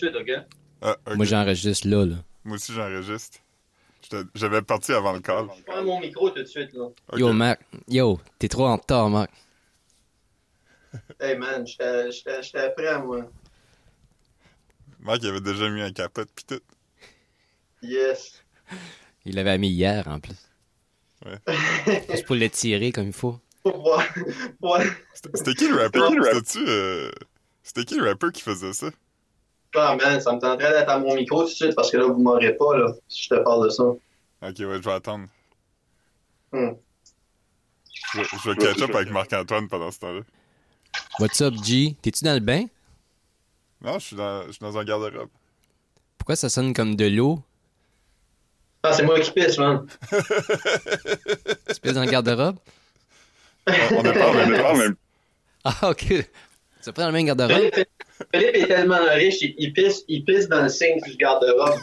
suite, OK? Ah. Moi, j'enregistre là, là. Moi aussi, j'enregistre. J'avais parti avant le call. Je prends mon micro tout de suite, là. Yo, Mac. Yo, t'es trop en retard, Mac. Hey, man, j'étais prêt, moi. Marc, il avait déjà mis un capote pis tout. Yes. Il l'avait mis hier, en plus. Juste pour l'étirer comme il faut. C'était qui le rapper? C'était-tu... euh, C'était qui le rapper qui faisait ça? Ah, man, ça me tenterait d'être à mon micro tout de suite parce que là, vous m'aurez pas, là, si je te parle de ça. Ok, ouais, je vais attendre. Hmm. Je, vais- je vais catch up avec Marc-Antoine pendant ce temps-là. What's up, G? T'es-tu dans le bain? Non, je suis dans, je suis dans un garde-robe. Pourquoi ça sonne comme de l'eau? Ah, c'est moi qui pisse, man. Tu pisses dans le garde-robe? On, on est pas en même place. Ah, ok. C'est pas dans le même garde-robe? Philippe, est tellement riche, il, il pisse, il pisse dans le signe du garde-robe.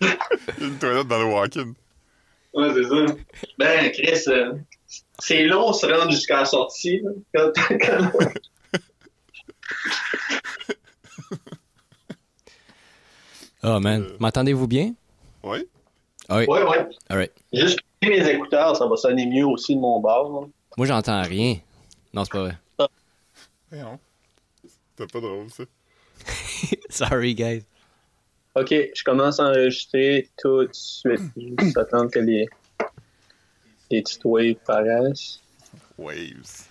Il y a une toilette dans le walk-in. Ouais, c'est ça. Ben, Chris, euh, c'est long se rendre jusqu'à la sortie. là. Quand, quand- Oh, man. Euh. M'entendez-vous bien? Oui? Ah oui. Ouais, ouais. Alright. Juste mes écouteurs, ça va sonner mieux aussi de mon bord. là. Moi, j'entends rien. Non, c'est pas vrai. Voyons. C'était pas drôle, ça. Sorry, guys. Ok, je commence à enregistrer tout de suite. Juste attendre que les, les petites waves paraissent. Waves.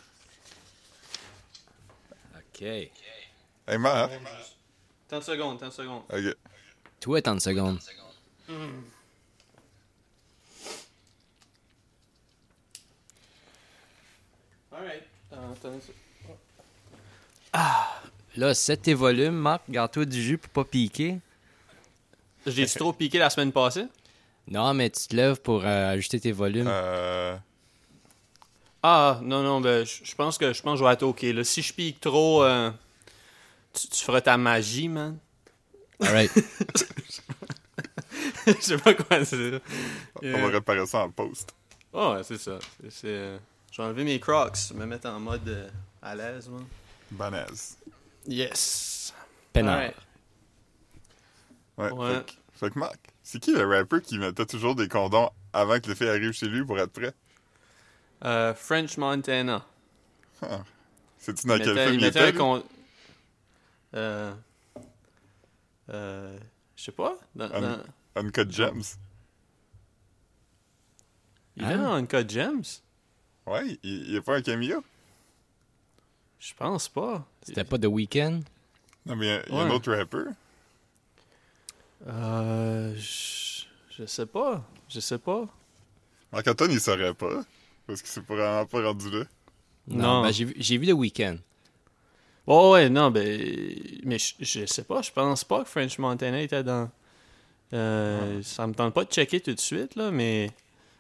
OK. Hey, Marc. 30 secondes, 30 secondes. Ok. Toi, attends une seconde. Alright. Attends, Là, set tes volumes, Marc. Garde-toi du jus pour pas piquer. J'ai trop piqué la semaine passée? Non, mais tu te lèves pour euh, ajuster tes volumes. Euh... Ah, non, non, ben, je pense que je pense que je vais être OK. Là. Si je pique trop, euh, tu, tu feras ta magie, man. Alright. Je sais pas quoi dire. On va réparer ça en post. Oh, ouais, c'est ça. C'est- euh, je vais enlever mes crocs, me mettre en mode euh, à l'aise, man. Banaise. Yes. Peinard. Alright. Ouais. Ouais. Fait, que- fait que Marc, c'est qui le rapper qui mettait toujours des condoms avant que les filles arrivent chez lui pour être prêt? Euh, French Montana. C'est-tu dans Il quel mettait- film il il mettait était? con- Euh... Euh... Je sais pas. Dans, Un- dans- Uncut Gems. Il Hein? est dans Uncut Gems? Ouais, il, il a pas un cameo? Je pense pas. C'était pas The Weeknd? Non, mais il y a, il y a un autre rapper. Euh... Je, je sais pas. Je sais pas. Marc-Antoine, il saurait pas. Parce qu'il s'est pas vraiment pas rendu là. Non. ben, j'ai vu, j'ai vu The Weeknd. Oh ouais, non, ben... Mais je, je sais pas. Je pense pas que French Montana était dans... Euh, Ça me tente pas de checker tout de suite, là, mais...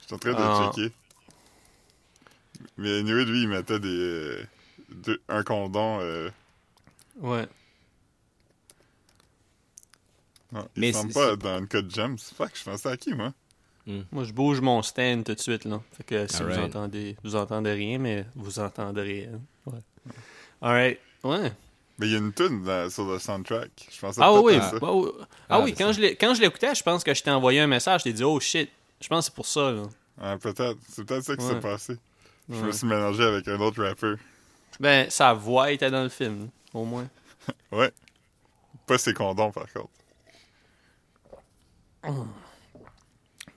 Je suis en train de Ah. checker. Mais anyway, lui, il mettait des... un condom... Euh, Ouais. non, il Mais semble c'est- pas c'est- dans Uncut Gems. Fuck, je pensais à qui, moi? Moi, je bouge mon stand tout de suite, là. Fait que si vous entendez... Vous entendez rien, mais vous entendrez... hein. Ouais. Alright. Ouais. Mais il y a une tune dans- sur le soundtrack. Je pensais Ah oui, à ça. bah, oui. Ah, Ah, oui, c'est quand je, quand je l'écoutais, je pense que je t'ai envoyé un message, je t'ai dit « Oh shit! » Je pense que c'est pour ça, là. Ah, peut-être. C'est peut-être ça qui Ouais. s'est passé. Je me suis mélangé avec un autre rapper. Ben, sa voix était dans le film, au moins. Ouais. Pas ses condoms, par contre.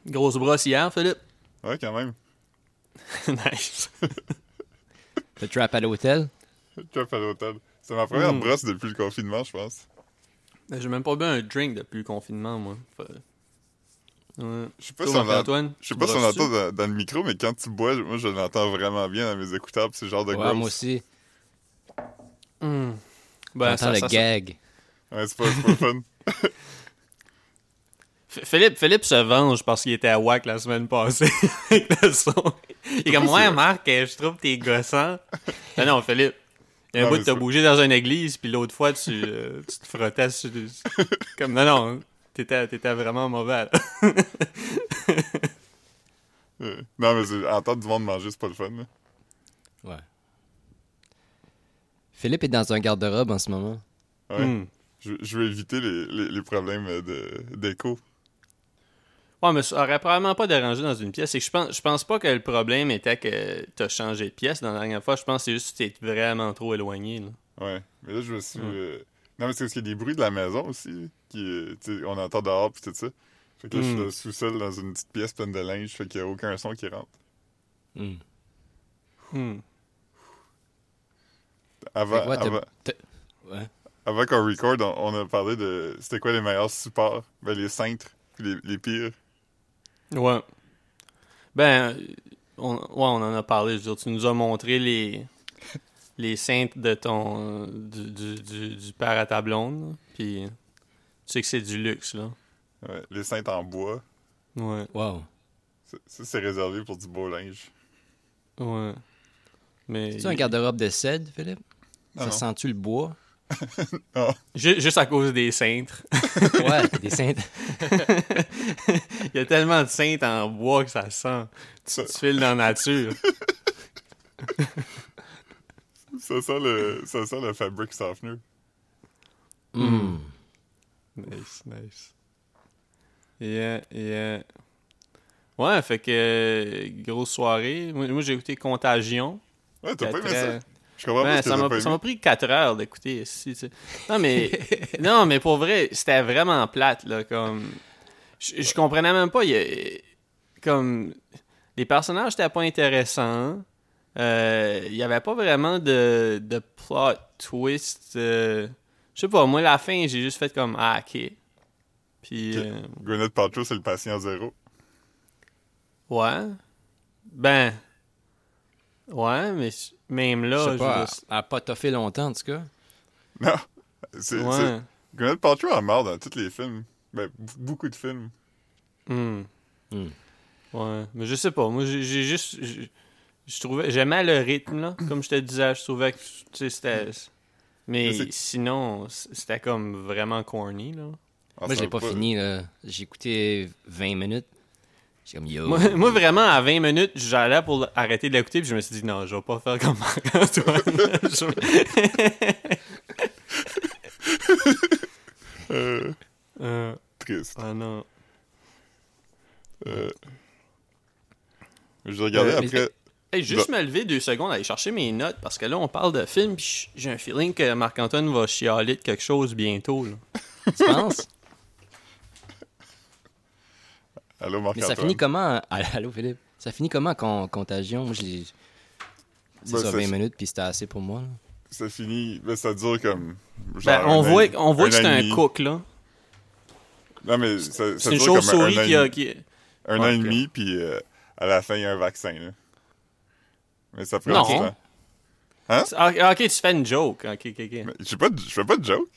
Grosse brosse hier, Philippe. Ouais, quand même. nice. The Trap à l'hôtel? Trap à l'hôtel. C'est ma première Mm. brosse depuis le confinement, je pense. J'ai même pas bu un drink depuis le confinement, moi. Ouais. Je sais pas Toi, si on je sais tu pas si on l'entend dans, dans le micro, mais quand tu bois, moi, je l'entends vraiment bien dans mes écouteurs, c'est le genre de Ouais, moi aussi. Hmm. Ben, J'entends le ça- gag. Ouais, c'est pas, c'est pas fun. Philippe, Philippe se venge parce qu'il était à WAC la semaine passée avec le son. Il est comme, ouais, Marc, euh, je trouve que t'es gossant. non, non, Philippe. Il y a un Non, bout mais de t'as bougé dans une église, puis l'autre fois, tu, euh, tu te frottais sur... Comme, non, non, t'étais, t'étais vraiment mauvais. là. Non, mais c'est- entendre du monde manger, c'est pas le fun. là. Ouais. Philippe est dans un garde-robe en ce moment. Ouais. Hmm. Je, je veux éviter les, les, les problèmes de- d'écho. Ouais, mais ça aurait probablement pas dérangé dans une pièce. C'est que je pense, je pense pas que le problème était que t'as changé de pièce dans la dernière fois. Je pense que c'est juste que t'es vraiment trop éloigné. Là. Ouais. Mais là, je me suis. Ouais. euh, Non, mais c'est parce qu'il y a des bruits de la maison aussi. Qui, euh, on entend dehors pis tout ça. Fait que là, je suis Mm. dans le sous-sol dans une petite pièce pleine de linge. Fait qu'il y a aucun son qui rentre. Hmm. Hmm. Avant, ouais. qu'on record, on, on a parlé de. C'était quoi les meilleurs supports Ben, les cintres. puis Les, les pires. Ouais. Ben, on, ouais, on en a parlé. Je veux dire, tu nous as montré les, les cintres de ton. du, du, du, du père à ta blonde. Puis, sais que c'est du luxe, là. Ouais, les cintres en bois. Ouais, Wow. Ça, ça, c'est réservé pour du beau linge. ouais. Mais. C'est un garde-robe de cèdre, Philippe? Non, ça non. sent-tu le bois? Ju- juste à cause des cintres. ouais, des cintres. Il y a tellement de cintres en bois que ça sent. Ça, Tu files dans la nature. ça sent le, ça sent le fabric softener. Hmm. Nice, nice. Yeah, yeah. Ouais, fait que euh, grosse soirée. Moi, moi, j'ai écouté Contagion. Ouais, t'as pas aimé ça? Je comprends Ouais, pas ça m'a pas aimé. pris 4 heures d'écouter ici. tu sais. Non, mais non, mais pour vrai, c'était vraiment plate là comme je, je comprenais même pas il y a- comme les personnages étaient pas intéressants. Euh, Il y avait pas vraiment de, de plot twist. euh, je sais pas, moi la fin, j'ai juste fait comme ah OK. Puis Ok. euh, Gwyneth Paltrow, c'est le patient zéro. ouais. Ben Ouais, mais même là, Je sais je pas, elle a pas toffé longtemps, en tout cas. Non. C'est, ouais. Gwyneth Paltrow a mort dans tous les films. Ben, beaucoup de films. Hmm. Ouais, mais je sais pas. Moi, j'ai juste. Je, trouvais. J'aimais le rythme, là. Comme je te disais, je trouvais que. C'était. Mais sinon, c'était comme vraiment corny, là. Ah, Moi, je l'ai pas fini, là. J'ai écouté 20 minutes. J'ai comme, yo. Moi, moi, vraiment, à 20 minutes, j'allais pour arrêter de l'écouter, puis je me suis dit, non, je vais pas faire comme Marc-Antoine. Je- Euh, Euh, triste. ah non. Euh, je regardais Euh, après. Hey, juste me lever deux secondes, aller chercher mes notes, parce que là, on parle de film, puis j'ai un feeling que Marc-Antoine va chialer de quelque chose bientôt, là. Tu penses? Allô, Mais ça Marc-Antoine. finit comment? Allô, Philippe? Ça finit comment, con- Contagion? Moi, je l'ai... C'est Ben, ça, ça 20 fi- minutes, puis c'était assez pour moi. là. Ça finit. Ben, ça dure comme. genre Ben, on an voit, on voit un que c'est un cook, là. Non, mais ça, une dure comme un- chauve-souris un an qui a. Qui... Un an et demi, puis euh, à la fin, il y a un vaccin. Là. Mais ça prend Non. du temps. Ah, ok, tu fais une joke. Ok, ok, ok. Mais Je fais pas de- je fais pas de joke.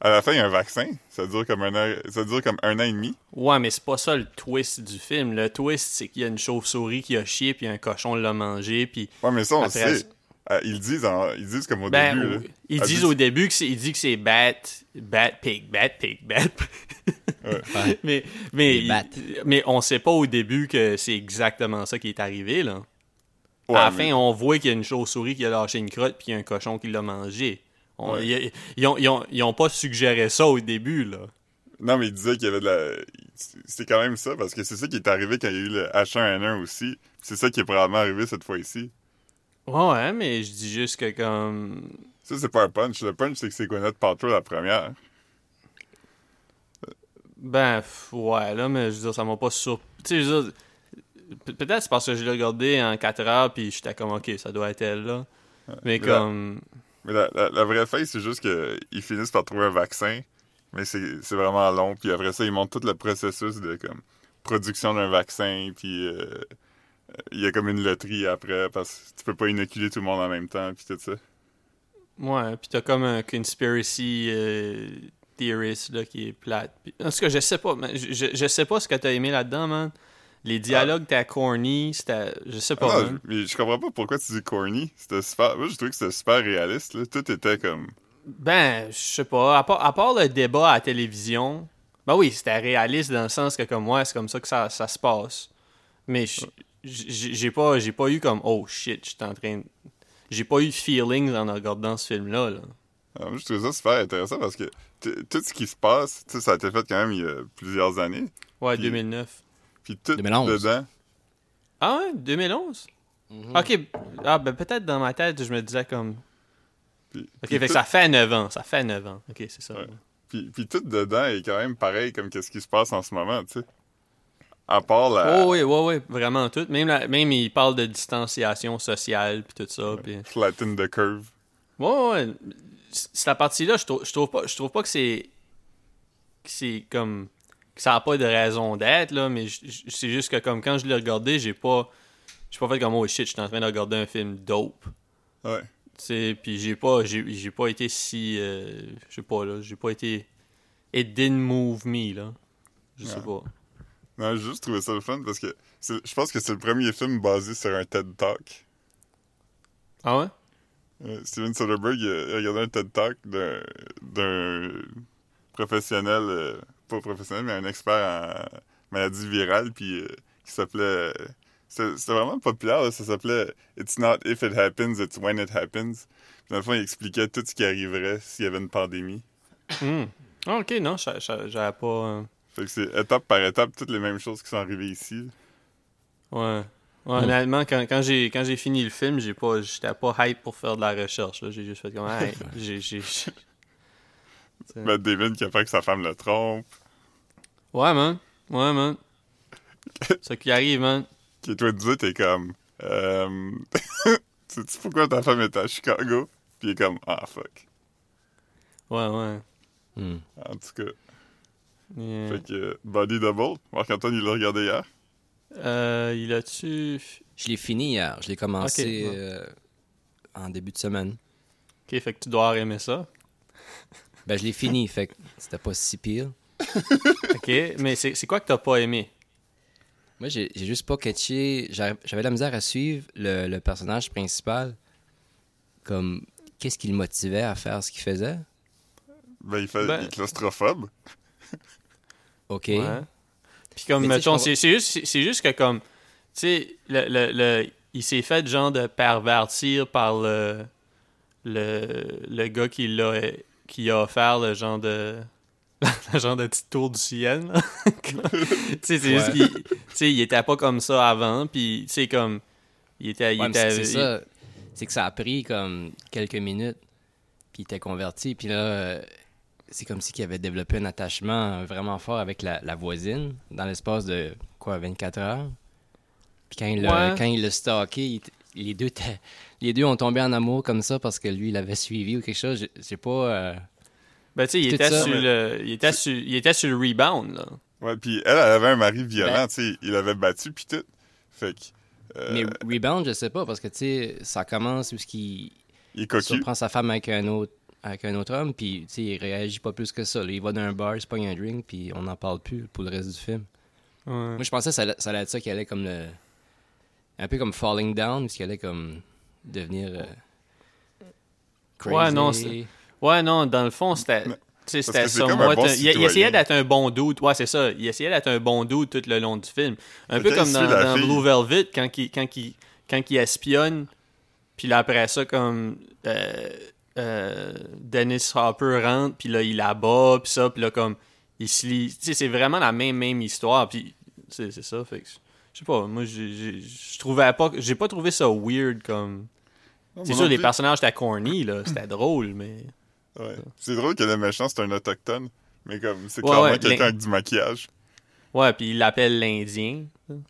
À la fin, il y a un vaccin. Ça dure comme un an, ça dure comme un an et demi. Ouais, mais c'est pas ça le twist du film. Le twist, c'est qu'il y a une chauve-souris qui a chié, puis un cochon l'a mangé, puis. Ouais, mais ça, on Après, sait. Ah, ils, disent en- ils disent comme au Ben, début. là. ils Ah, disent dis- au début que c'est, ils disent que c'est bat, bat pig, bat pig, bat. Ouais. Mais, mais, mais on sait pas au début que c'est exactement ça qui est arrivé, là. Ouais, à la mais- fin, on voit qu'il y a une chauve-souris qui a lâché une crotte, puis il y a un cochon qui l'a mangé. On- Ouais. ils, ils ont, ils ont- ils ont pas suggéré ça au début, là. Non, mais il disait qu'il y avait de la. C'était quand même ça, parce que c'est ça qui est arrivé quand il y a eu le H1N1 aussi. C'est ça qui est probablement arrivé cette fois-ci. Ouais, ouais, mais je dis juste que comme. Ça, c'est pas un punch. Le punch, c'est que c'est Gwyneth Paltrow la première. Ben, ouais, là, mais je veux dire, ça m'a pas sur... Tu sais, je veux dire, pe- peut-être c'est parce que je l'ai regardé en 4 heures, puis j'étais comme, OK, ça doit être elle, là. mais mais comme... Mais la, la, la vraie fin, c'est juste qu'ils finissent par trouver un vaccin, mais c'est c'est vraiment long. Puis après ça, ils montrent tout le processus de comme production d'un vaccin, puis euh, il y a comme une loterie après, parce que tu peux pas inoculer tout le monde en même temps, puis tout ça. Ouais, puis t'as comme un conspiracy euh, theorist, là, qui est plate. En tout cas, je sais pas, mais je, je, je sais pas ce que t'as aimé là-dedans, man. Les dialogues, t'as corny, c'était... Je sais pas, Ah non, je, mais je comprends pas pourquoi tu dis corny. C'était super. Moi, je trouvais que c'était super réaliste. Là. Tout était comme. Ben, je sais pas. À part, à part le débat à la télévision, ben oui, c'était réaliste dans le sens que, comme moi, c'est comme ça que ça, ça se passe. Mais j'ai pas, j'ai pas eu comme, oh shit, j'étais en train. J'ai pas eu de feelings en regardant ce film-là. Là. Ah, moi, je trouve ça super intéressant parce que tout ce qui se passe, ça a été fait quand même il y a plusieurs années. Ouais, Puis- 2009. Puis tout 2011. dedans. Ah ouais, 2011? Mhm. Ok, ah ben peut-être dans ma tête, je me disais comme... Puis, Ok, puis fait que ça fait 9 ans, ça fait 9 ans. Ok, c'est ça. Ouais. Puis, puis tout dedans est quand même pareil comme qu'est-ce qui se passe en ce moment, tu sais. À part la Oh oui, ouais, ouais, vraiment tout. Même, la- même il parle de distanciation sociale puis tout ça. Puis... flatten the curve. Ouais, ouais, ouais. Cette partie-là, je trouve, je trouve pas, je trouve pas que c'est, que c'est comme, ça a pas de raison d'être là, mais c'est juste que comme quand je l'ai regardé, j'ai pas, j'ai pas fait comme oh shit, je suis en train de regarder un film dope. Ouais. Tu sais, puis j'ai pas, j'ai, pas été si, euh, je sais pas là, j'ai pas été, it didn't move me là, je sais Ouais. pas. Non, j'ai juste trouvé ça le fun parce que je pense que c'est le premier film basé sur un TED Talk. Ah ouais? Euh, Steven Soderbergh il a, il a regardé un TED Talk d'un- d'un professionnel, euh, pas professionnel, mais un expert en maladie virale, puis euh, qui s'appelait. euh, C'était vraiment populaire, là, ça s'appelait It's not if it happens, it's when it happens. Puis dans le fond, il expliquait tout ce qui arriverait s'il y avait une pandémie. Ah, ok, non, j'a- j'a- j'avais pas. euh, Fait que c'est étape par étape toutes les mêmes choses qui sont arrivées ici. Ouais. Ouais, Hmm. honnêtement, quand, quand j'ai quand j'ai fini le film, j'ai pas j'étais pas hype pour faire de la recherche. J'ai juste fait comme hey, j'ai- Matt David qui a peur que sa femme le trompe. Ouais man. Ouais man. Ça qui arrive, man. Qui toi disais, t'es comme. Euh... Sais-tu pourquoi ta femme est à Chicago? Puis il est comme Ah fuck. Ouais, ouais. Hmm. En tout cas. Yeah. Fait que euh, Body Double, Marc-Antoine, il l'a regardé hier. Euh, il a-tu. Je l'ai fini hier. Je l'ai commencé euh, en début de semaine. Ok, fait que tu dois aimer ça. Ben, je l'ai fini, fait que c'était pas si pire. Ok, mais c'est quoi que t'as pas aimé? Moi, j'ai juste pas catché. J'avais la misère à suivre le, le personnage principal. Comme, qu'est-ce qui le motivait à faire ce qu'il faisait? Ben, il, fait, Ben- il est claustrophobe. OK. Ouais. Puis comme, Mais mettons, juste, c'est juste que comme, tu sais, le, le, le- il s'est fait genre de pervertir par le, le, le gars qui l'a qui a offert le genre de le genre de petite tour du ciel. tu sais, c'est juste qu'il tu sais, il était pas comme ça avant, puis tu sais comme il était il Ouais, était c'est ça. C'est que ça a pris comme quelques minutes, puis il était converti, puis là, c'est comme si qu'il avait développé un attachement vraiment fort avec la, la voisine dans l'espace de, quoi, 24 heures? Puis quand il l'a Ouais. quand il l'a stalké, il les, deux les deux ont tombé en amour comme ça parce que lui, il avait suivi ou quelque chose. Je- J'ai pas... euh, ben tu sais, il il était sur il était sur le rebound là. Ouais, puis elle, elle avait un mari violent, Ben- tu sais, il l'avait battu, puis tout. Fait que. euh, Mais Rebound, je sais pas, parce que, tu sais, ça commence où ce qu'il il surprend sa femme avec un autre avec un autre homme, puis, tu sais, il réagit pas plus que ça. là. Il va dans un bar, il se pogne un drink, puis on n'en parle plus pour le reste du film. Ouais. Moi, je pensais que ça, ça allait être ça qui allait comme le... Un peu comme Falling Down, qu'il allait comme devenir... euh, crazy. Ouais, non, c'est- Ouais, non, dans le fond, c'était. Mais- Tu sais, c'était bon un- il, il essayait d'être un bon dude. Ouais, c'est ça. Il essayait d'être un bon dude tout le long du film. Un peu comme dans, Blue Velvet, quand il, quand il, quand il espionne, puis là, après ça, comme euh, euh, Dennis Hopper rentre, puis là, il la bat, puis ça, puis là, comme il se lit. Tu sais, c'est vraiment la même, même histoire, puis c'est c'est ça. Fait que, je sais pas, moi, j'ai- j'ai- je trouvais pas. J'ai pas trouvé ça weird comme. C'est sûr, les personnages étaient corny, là. C'était drôle, mais. Ouais. C'est drôle que le méchant, c'est un autochtone. Mais comme, c'est Ouais, clairement ouais, quelqu'un avec du maquillage. Ouais, puis il l'appelle l'Indien.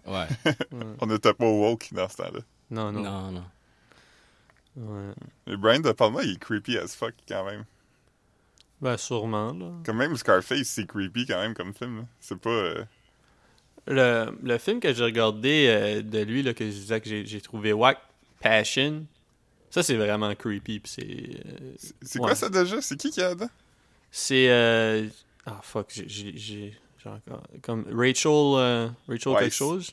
Ouais. On n'était pas woke dans ce temps-là. Non, non. Non, non. Ouais. Mais Brian De Palma, il est creepy as fuck quand même. Ben, sûrement, là. Comme même Scarface, c'est creepy quand même comme film. C'est pas. euh, Le, le film que j'ai regardé euh, de lui, là, que je disais que j'ai trouvé wack, Passion, ça, c'est vraiment creepy. c'est. euh, C'est Ouais. quoi ça déjà? C'est qui qui a dedans c'est. euh, Ah, fuck, j'ai- encore- Comme Rachel. Rachel quelque chose.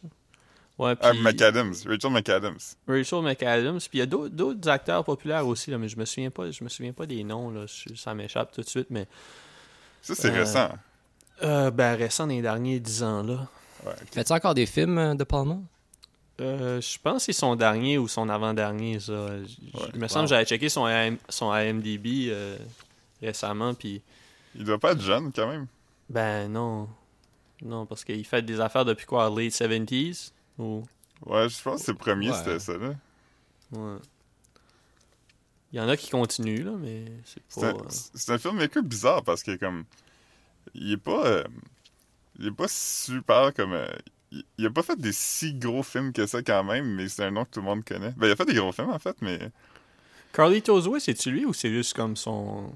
Ouais, Ah, puis. McAdams. Rachel McAdams. Rachel McAdams. Puis il y a d'autres- acteurs populaires aussi, là, mais je me souviens pas, je me souviens pas des noms, là. Ça m'échappe tout de suite, mais. Ça, c'est Euh, récent. Euh, ben, récent dans les derniers 10 ans, là. Ouais. Fais-tu encore des films euh, de Palma? Euh, je pense que c'est son dernier ou son avant-dernier, ça. Il me semble que j'avais checké son, AM son IMDb euh, récemment, puis Il doit pas être jeune, quand même. ben non. Non, parce qu'il fait des affaires depuis quoi, late 70s? Ou... Ouais, je pense que c'est le premier, Ouais. c'était ça, là. Ouais. Il y en a qui continuent, là, mais c'est C'est pas... un, euh, c'est un filmmaker bizarre parce que, comme. Il est pas. Il est pas super comme. euh, il, il a pas fait des si gros films que ça quand même, mais c'est un nom que tout le monde connaît. Ben, il a fait des gros films en fait, mais. Carlitos Way, c'est-tu lui ou c'est juste comme son...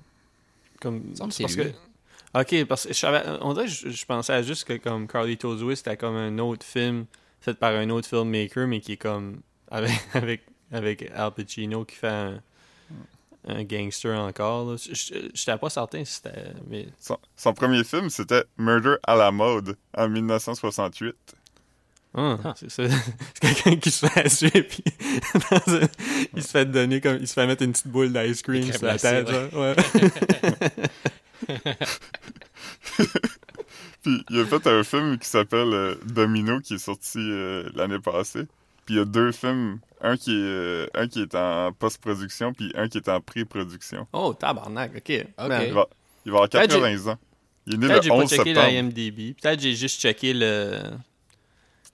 Comme... me semble que parce c'est lui. que- Ok, parce que je savais... On dirait que je, je pensais à juste que comme Carlitos Way, c'était comme un autre film fait par un autre filmmaker, mais qui est comme... Avec, avec, avec Al Pacino qui fait un, un gangster encore. là. Je- J'étais pas certain si c'était... Mais... Son, son premier film, c'était Murder à la mode en 1968. Ah, c'est ça. C'est quelqu'un qui se fait assurer puis dans un- il se fait donner comme il se fait mettre une petite boule d'ice cream sur la tête, genre. Ouais. Puis il a fait un film qui s'appelle euh, Domino qui est sorti euh, l'année passée. Puis il y a deux films, un qui est, euh, un qui est en post-production, puis un qui est en pré-production. Oh, tabarnak, ok. Ok. Man, Il va, il va avoir Peut-être 80 ans. Il est né Peut-être le j'ai pas 11 checké septembre. la IMDb. Peut-être j'ai juste checké le,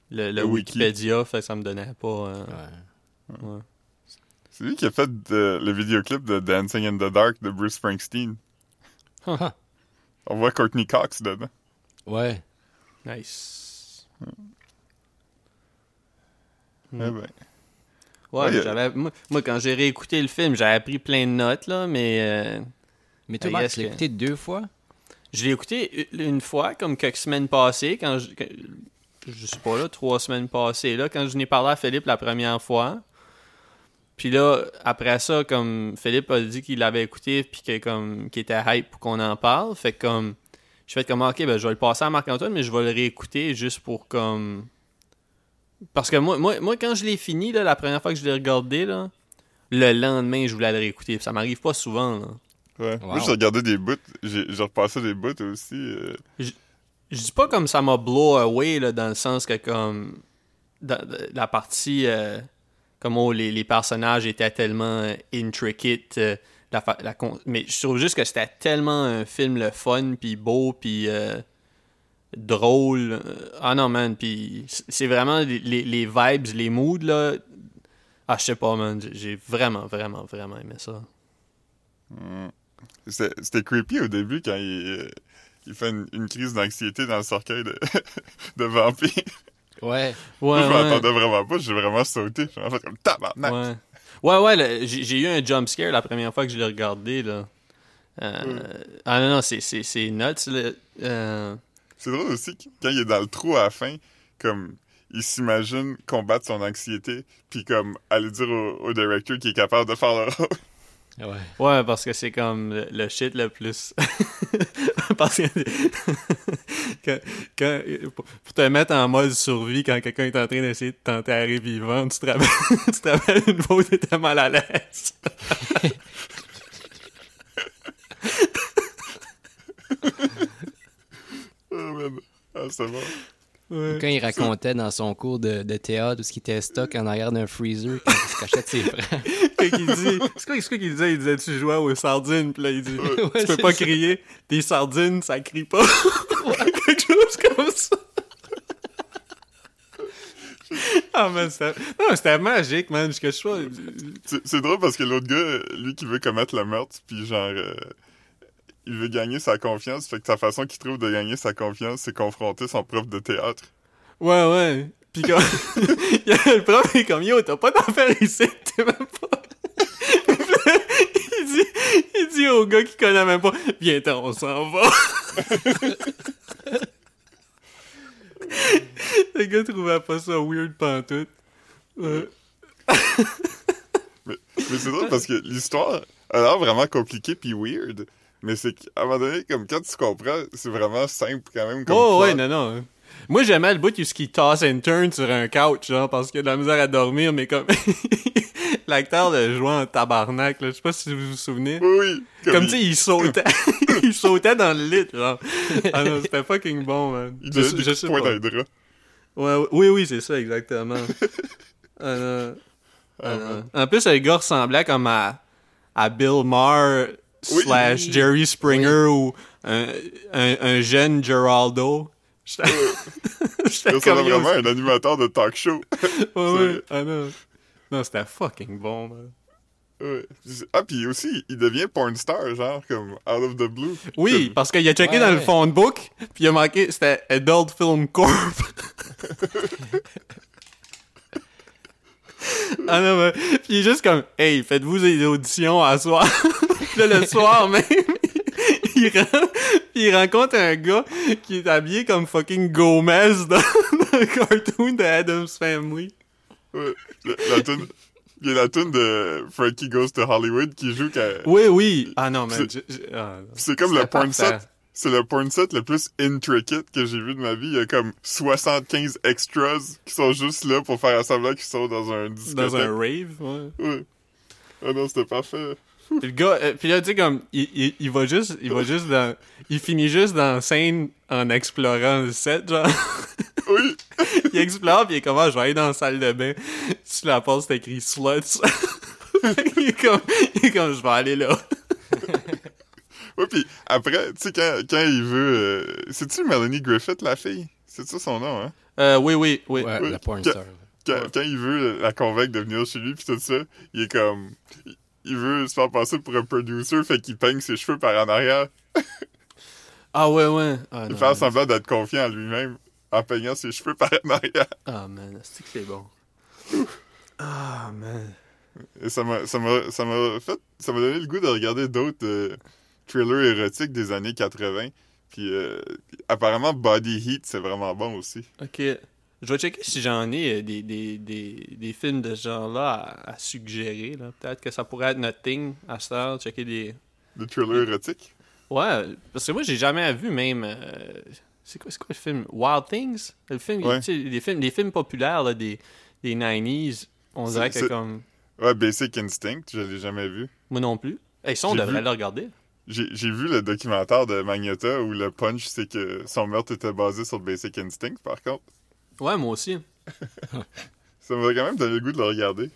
le, le Le wiki. Wikipédia, fait que ça me donnait pas. euh, Ouais. ouais. C'est lui qui a fait de- le vidéoclip de Dancing in the Dark de Bruce Springsteen. On voit Courtney Cox dedans. Ouais. Nice. Eh Mm. ben, Ouais, Ouais, j'avais, moi, moi, quand j'ai réécouté le film, j'avais pris plein de notes, là, mais euh, Mais toi, Marc, tu l'as écouté deux fois? je l'ai écouté une fois, comme quelques semaines passées, quand je, je sais pas là, trois semaines passées, là, quand je n'ai parlé à Philippe la première fois. Puis là, après ça, comme Philippe a dit qu'il l'avait écouté, puis que, comme, qu'il était hype pour qu'on en parle, fait que, comme, je fais comme, ok, ben, je vais le passer à Marc-Antoine, mais je vais le réécouter juste pour, comme, parce que moi, moi, moi quand je l'ai fini, là, la première fois que je l'ai regardé, là, le lendemain, je voulais le réécouter. Ça m'arrive pas souvent, là. ouais. Wow. Moi, j'ai regardé des bouts. J'ai j'ai repassé des bouts aussi. euh. je dis pas comme ça m'a blow away là, dans le sens que comme dans- la partie euh, comme oh, les, les personnages étaient tellement euh, intricate euh, la fa- la con- mais je trouve juste que c'était tellement un film le fun puis beau puis euh, drôle Euh, ah non man puis c'est vraiment les, les, les vibes les moods là ah je sais pas man j'ai- vraiment vraiment vraiment aimé ça C'était c'était creepy au début quand il, euh, il fait une, une crise d'anxiété dans le cercueil de, de vampire. Ouais. Moi, ouais je ouais. m'attendais vraiment pas. J'ai vraiment sauté. J'ai vraiment fait comme tabarnak. Ouais. Ouais, ouais, j'ai eu un jump scare la première fois que je l'ai regardé, là. Euh, Ah non, non, c'est- c'est c'est nuts, là. Euh, C'est drôle aussi que quand il est dans le trou à la fin, comme il s'imagine combattre son anxiété, puis comme aller dire au, au directeur qu'il est capable de faire le rôle. Ouais. Ouais, parce que c'est comme le, le shit le plus... parce que... quand, quand- pour, pour te mettre en mode survie quand quelqu'un est en train d'essayer de t'enterrer vivant, tu te rappelles, tu te rappelles une fois où t'étais mal à l'aise. Oh, man. Ah, c'est bon. Ouais. Quand il racontait dans son cours de, de théâtre où ce qui était stock en arrière d'un freezer quand il se cachait de ses frères. Quand il dit, c'est quoi, qu'il disait? Il disait, tu jouais aux sardines, puis là, il dit, Ouais, tu peux pas ça. crier, des sardines, ça crie pas. Quelque chose comme ça. ah, man, c'était, non, c'était magique, man, jusqu'à je sais pas. C'est c'est drôle parce que l'autre gars, lui qui veut commettre le meurtre, puis genre, euh, il veut gagner sa confiance, fait que sa façon qu'il trouve de gagner sa confiance, c'est confronter son prof de théâtre. Ouais, ouais. Y a le prof est comme, yo, t'as pas d'affaires ici, t'es même pas. il dit, il dit au gars qui connaît même pas, viens on s'en va. le gars trouvait pas ça weird pantoute. Ouais. Mais c'est drôle parce que l'histoire a l'air vraiment compliquée puis weird. Mais c'est qu'à un moment donné, comme quand tu comprends, c'est vraiment simple quand même. Comme Oh, plot. ouais, non, non. Moi, j'aimais le bout où il toss and turn sur un couch, genre, parce qu'il a de la misère à dormir, mais comme. L'acteur le jouait en tabarnak, là. Je sais pas si vous vous souvenez. Oui, oui. Comme il- tu sais, il sautait. il sautait dans le lit, genre. Ah non, c'était fucking bon, man. Il Je, des je sais pas. Ouais, oui, oui, c'est ça, exactement. Ah, non. Ah, Ah, non. En plus, le gars ressemblait comme à, à Bill Maher Oui. slash Jerry Springer ou un, un, un jeune Geraldo. J'étais Ça vraiment un animateur de talk show. Ouais, ouais. Ah non. Non, c'était fucking bon, man. Ouais. Ah, puis aussi, il devient porn star, genre, comme out of the blue. Oui, Comme- parce qu'il a checké Ouais, dans le ouais. phone book, puis il a marqué, c'était Adult Film Corp. ah non, mais, puis il est juste comme, hey, faites-vous des auditions à soir. là, le soir même, il, ren- il rencontre un gars qui est habillé comme fucking Gomez dans, dans le cartoon de Adam's Family. Ouais. La, la toune- Il y a la tune de Frankie Goes to Hollywood qui joue quand. Oui, oui. Ah non, mais... C'est- ah. C'est comme le porn set. C'est le porn set le plus intricate que j'ai vu de ma vie. Il y a comme 75 extras qui sont juste là pour faire semblant qu'ils sont dans un discothèque. Dans un rave, ouais. Ouais. Ah non, c'était parfait. Puis le gars, euh, puis là, tu sais, comme, il, il, il va juste, il va juste dans, il finit juste dans la scène en explorant le set, genre. Oui. il explore, puis il est comme, ah, je vais aller dans la salle de bain. Sur la porte, c'est écrit sluts. il est comme, il est comme, je vais aller là. Ouais, puis après, tu sais, quand, quand il veut... euh, C'est-tu Melanie Griffith, la fille? C'est ça son nom, hein? Euh, oui, oui, oui. Ouais, Oui. la star. Quand, Ouais. quand il veut la convaincre de venir chez lui pis tout ça, il est comme... il- Il veut se faire passer pour un producer, fait qu'il peigne ses cheveux par en arrière. Ah, ouais, ouais. Ah, Il non, fait semblant d'être confiant en lui-même en peignant ses cheveux par en arrière. Ah, man, c'est que c'est bon? Ah, man. Et ça m'a ça m'a ça m'a fait ça m'a donné le goût de regarder d'autres euh, thrillers érotiques des années 80. Puis euh, apparemment Body Heat c'est vraiment bon aussi. Ok. Je vais checker si j'en ai euh, des, des, des, des films de ce genre-là à, à suggérer. Peut-être que ça pourrait être notre thing à cette heure, checker des... Le thriller érotique. Ouais, parce que moi, j'ai jamais vu même... euh, C'est quoi, c'est quoi le film? Wild Things? Le film, Ouais. les films, les films populaires là, des, des 90s, on dirait que c'est- comme... Ouais, Basic Instinct, je l'ai jamais vu. Moi non plus. Hey, ça, on devrait vu. le regarder. J'ai j'ai vu le documentaire de Magneta où le punch c'est que son meurtre était basé sur Basic Instinct par contre. Ouais, moi aussi. Ça m'a quand même donné le goût de le regarder.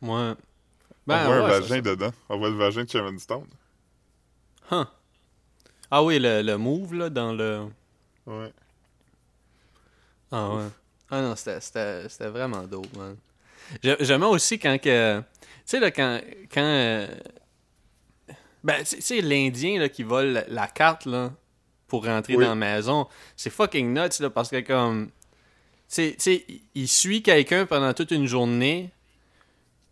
Ouais. On Ben, voit un ça- vagin dedans. On voit le vagin de Sharon Stone. Huh. Ah oui, le, le move, là, dans le... Ouais. Ah ouais. Ah non, c'était- vraiment dope, man. J'ai- J'aimais aussi quand que... Tu sais, là, quand... quand euh, Ben, tu sais, l'Indien, là, qui vole la, la carte, là, pour rentrer Oui. dans la maison, c'est fucking nuts, là, parce que, comme... Tu sais- il- suit quelqu'un pendant toute une journée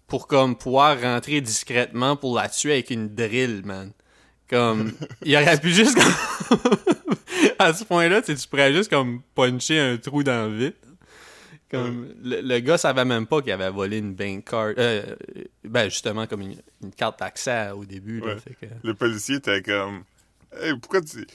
pour, comme, pouvoir rentrer discrètement pour la tuer avec une drill, man. Comme... il aurait pu juste... comme- à ce point-là, tu pourrais juste comme puncher un trou dans le vide. Comme le, le gars savait même pas qu'il avait volé une bank card. Euh, ben justement comme une, une carte d'accès au début. là, Ouais. fait que- Le policier était comme Hey, pourquoi tu.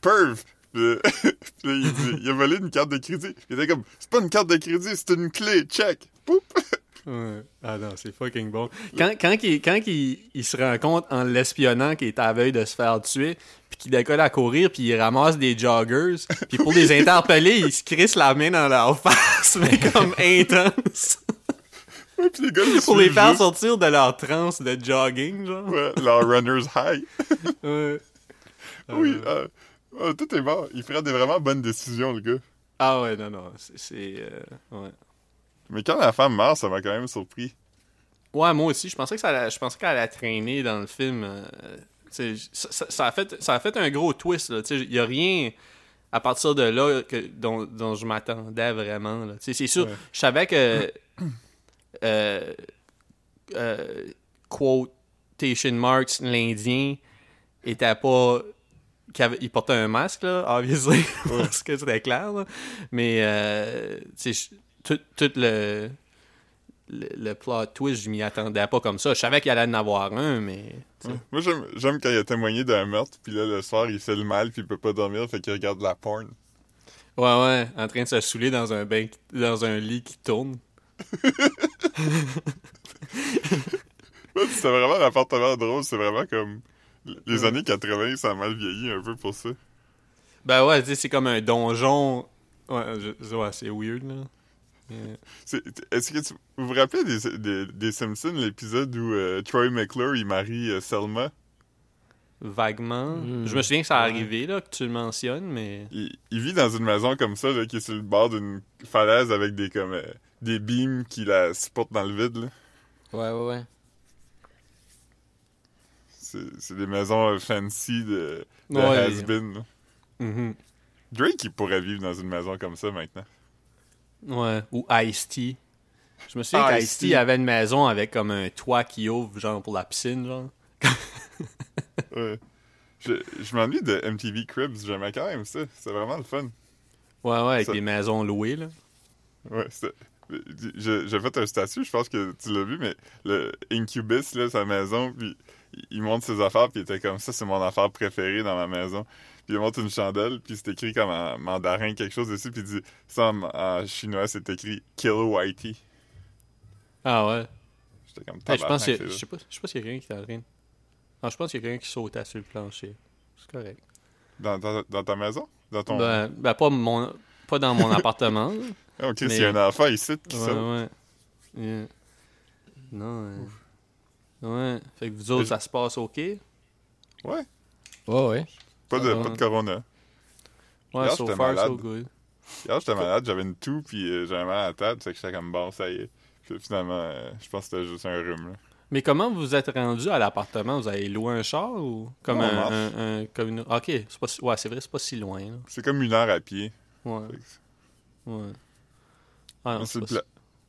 Perv? Puis il, dit, il a volé une carte de crédit. Il était comme C'est pas une carte de crédit, c'est une clé, check. Poup! Ouais. Ah non, c'est fucking bon. Quand, quand, il, quand il, il se rend compte en l'espionnant qu'il est à la veille de se faire tuer, puis qu'il décolle à courir, puis il ramasse des joggers, puis pour les interpeller, il se crisse la main dans leur face, mais comme intense, Ouais, les gars, pour les faire juste. sortir de leur transe de jogging, genre. Ouais, leur runner's high. Ouais. Oui, euh, euh, tout est mort. Il ferait des vraiment bonnes décisions, le gars. Ah ouais, non, non, c'est... euh, ouais. Mais quand la femme meurt, ça m'a quand même surpris. Ouais, moi aussi. Je pensais que ça je pensais qu'elle allait traîner dans le film. euh, ça, ça- ça a fait, ça a fait un gros twist. Il n'y a rien à partir de là que, dont, dont je m'attendais vraiment. C'est sûr, Ouais. je savais que. euh, euh, quotation marks, l'Indien était pas. Avait- il portait un masque, là, obviously, parce que c'était clair. là. Mais, euh, tout, tout le le, le plot twist, je m'y attendais pas comme ça. Je savais qu'il allait en avoir un, mais. Ouais. Moi, j'aime j'aime quand il a témoigné d'un meurtre, puis là, le soir, il fait le mal, puis il peut pas dormir, fait qu'il regarde la porn. Ouais, ouais, en train de se saouler dans un bain, dans un lit qui tourne. C'était vraiment un appartement drôle, c'est vraiment comme. Les Ouais. années 80, ça a mal vieilli un peu pour ça. Ben ouais, tu sais, c'est comme un donjon Ouais, je- ouais, c'est weird, là. Yeah. Est-ce que tu vous vous rappelez des, des, des Simpsons, l'épisode où euh, Troy McClure il marie euh, Selma? Vaguement. Hmm. Je me souviens que ça arrivé, là, que tu le mentionnes, mais... il, il vit dans une maison comme ça, là, qui est sur le bord d'une falaise avec des comme euh, des beams qui la supportent dans le vide. là. Ouais, ouais, ouais. C'est des maisons euh, fancy de, de Ouais. has-been. Mhm. Drake, il pourrait vivre dans une maison comme ça maintenant. Ouais. Ou Ice-T. Je me souviens Ah, qu'Ice-T Ice-T. avait une maison avec comme un toit qui ouvre, genre, pour la piscine, genre. Ouais. Je, je m'ennuie de MTV Cribs, j'aimais quand même ça. C'est vraiment le fun. Ouais, ouais, avec Ça- des maisons louées, là. Ouais, c'est- J'ai fait un statut, je pense que tu l'as vu, mais le Incubus, là, sa maison, puis il- montre ses affaires, puis il était comme ça, c'est mon affaire préférée dans ma maison. Puis il montre une chandelle, puis c'est écrit comme en mandarin quelque chose dessus, puis il dit ça en, en chinois, c'est écrit Kilo Whitey. Ah ouais. J'étais comme Hey, je pense que... Je sais pas, je sais pas s'il y a quelqu'un qui train... Ah, je pense qu'il y a quelqu'un qui sautait sur le plancher. C'est correct. Dans, dans, dans ta maison? Dans ton. Ben, ben, pas, mon... pas dans mon appartement, là. Ok, mais- s'il y a un enfant ici qui Ouais, saute. ouais. Yeah. Non, euh, Ouais. Fait que vous autres, ça se passe OK? Ouais, Ouais, Ouais, ouais. pas de, Ah, pas de corona. Hier, so j'étais far, so malade. good. Hier, j'étais malade, j'avais une toux, puis euh, j'avais mal à la tête, fait que j'étais comme bon, ça y est. Puis finalement, euh, je pense que c'était juste un rhume. Là. Mais comment vous êtes rendu à l'appartement? Vous avez loué un char ou comme Non, un, marche. un- un- comme une... Ok, c'est pas si... ouais, c'est vrai, c'est pas si loin. C'est comme une heure à pied. Ouais, que ouais. Ah non, c'est c'est pla-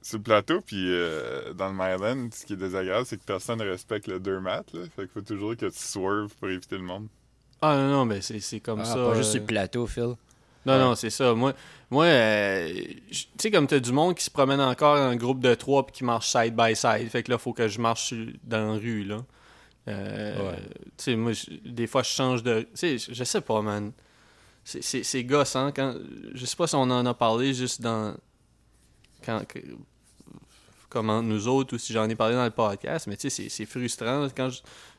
c'est le plateau, puis euh, dans le Maryland, ce qui est désagréable, c'est que personne ne respecte le 2 mètres. Là. Fait qu'il faut toujours que tu swerves pour éviter le monde. Ah non, non, mais c'est c'est comme Ah, ça. pas juste euh, sur le plateau, Phil. Non, Ouais. non, c'est ça. Moi, moi euh, tu sais, comme t'as du monde qui se promène encore en groupe de trois puis qui marche side by side. Fait que là, faut que je marche sur- dans la rue, là. Euh, Ouais. Tu sais, moi, des fois, je change de... Tu sais, je sais pas, man. C'est- C'est c'est gossant. Quand... Je sais pas si on en a parlé juste dans... Quand... Comment nous autres, ou si j'en ai parlé dans le podcast, mais tu sais, c'est- frustrant. Quand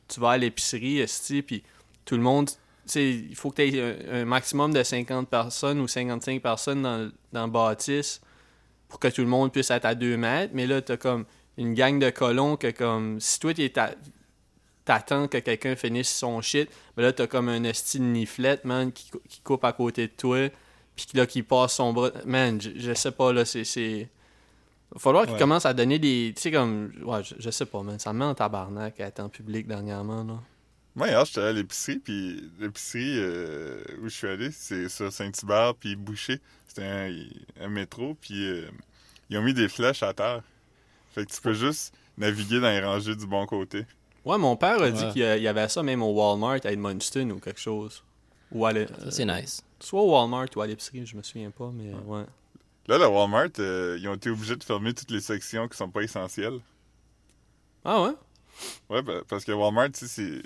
tu vas à l'épicerie, puis tout le monde tu sais, il faut que tu aies un, maximum de 50 personnes ou 55 personnes dans, dans le bâtisse pour que tout le monde puisse être à 2 mètres. Mais là, t'as comme une gang de colons que comme si toi t'es ta- t'attends que quelqu'un finisse son shit, ben là t'as comme un esti niflette, man, qui, qui coupe à côté de toi, puis là qui passe son bras. Man, je sais pas, là, c'est. Va falloir qu'il Ouais. commence à donner des. Tu sais, comme. Ouais, je, je sais pas, man. Ça me met en tabarnak à être en public dernièrement, là. Moi, hier, j'étais à l'épicerie, puis l'épicerie euh, où je suis allé, c'est sur Saint-Hubert, puis Boucher. C'était un, un métro, puis euh, ils ont mis des flèches à terre. Fait que tu peux juste naviguer dans les rangées du bon côté. Ouais, mon père a dit qu'il y avait ça même au Walmart à Edmundston ou quelque chose. Ou à c'est nice. Soit au Walmart ou à l'épicerie, je me souviens pas, mais ouais. Là, le Walmart, euh, ils ont été obligés de fermer toutes les sections qui sont pas essentielles. Ah ouais? Ouais, ben, parce que Walmart, c'est.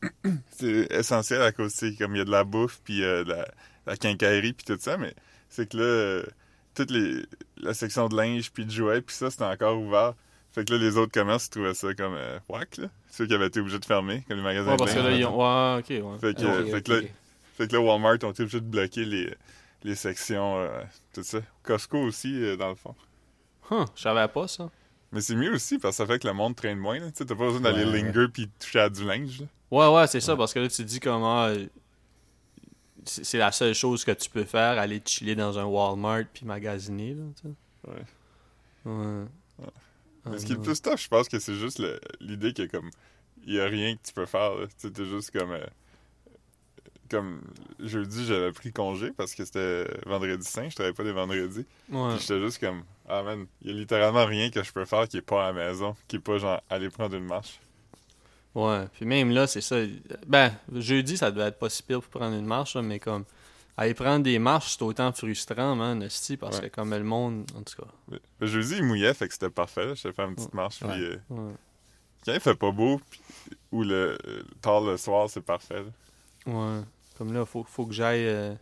c'est essentiel à cause, comme il y a de la bouffe, puis euh, de la, la quincaillerie, puis tout ça, mais c'est que là, euh, toute les, la section de linge, puis de jouets, puis ça, c'était encore ouvert. Fait que là, les autres commerces, trouvaient ça comme euh, whack, là. Ceux qui avaient été obligés de fermer, comme les magasins Ouais, de parce que là, ils ont. Ouais, ok, ouais. Fait que, euh, là, fait que là, Walmart ont été obligés de bloquer les, les sections, euh, tout ça. Costco aussi, euh, dans le fond. Huh, je savais pas ça. Mais c'est mieux aussi parce que ça fait que le monde traîne moins. Tu t'as pas besoin d'aller Ouais. linger puis toucher à du linge. là. Ouais, ouais, c'est ça, parce que là, tu te dis comment. euh, c'est la seule chose que tu peux faire, aller chiller dans un Walmart puis magasiner, là. Ouais. Ouais. Mais Ah, ce qui est le plus tough, je pense que c'est juste l'idée que comme il y a rien que tu peux faire. Tu t'es juste comme comme jeudi, j'avais pris congé parce que c'était vendredi saint, je travaillais pas les vendredis. Ouais. Puis j'étais juste comme ah man, il y a littéralement rien que je peux faire qui est pas à la maison, qui est pas genre aller prendre une marche. Ouais, puis même là, c'est ça. Ben, jeudi, ça devait être pas si pire pour prendre une marche, là, mais comme aller prendre des marches, c'est autant frustrant, man, esti, parce Ouais. que comme le monde, en tout cas. Mais- mais jeudi, il mouillait, fait que c'était parfait. là. J'étais fait une petite marche. Ouais. Puis euh, Ouais. quand il fait pas beau, puis- ou le euh, tard le soir, c'est parfait. là. Ouais. Comme là, faut, faut que j'aille euh,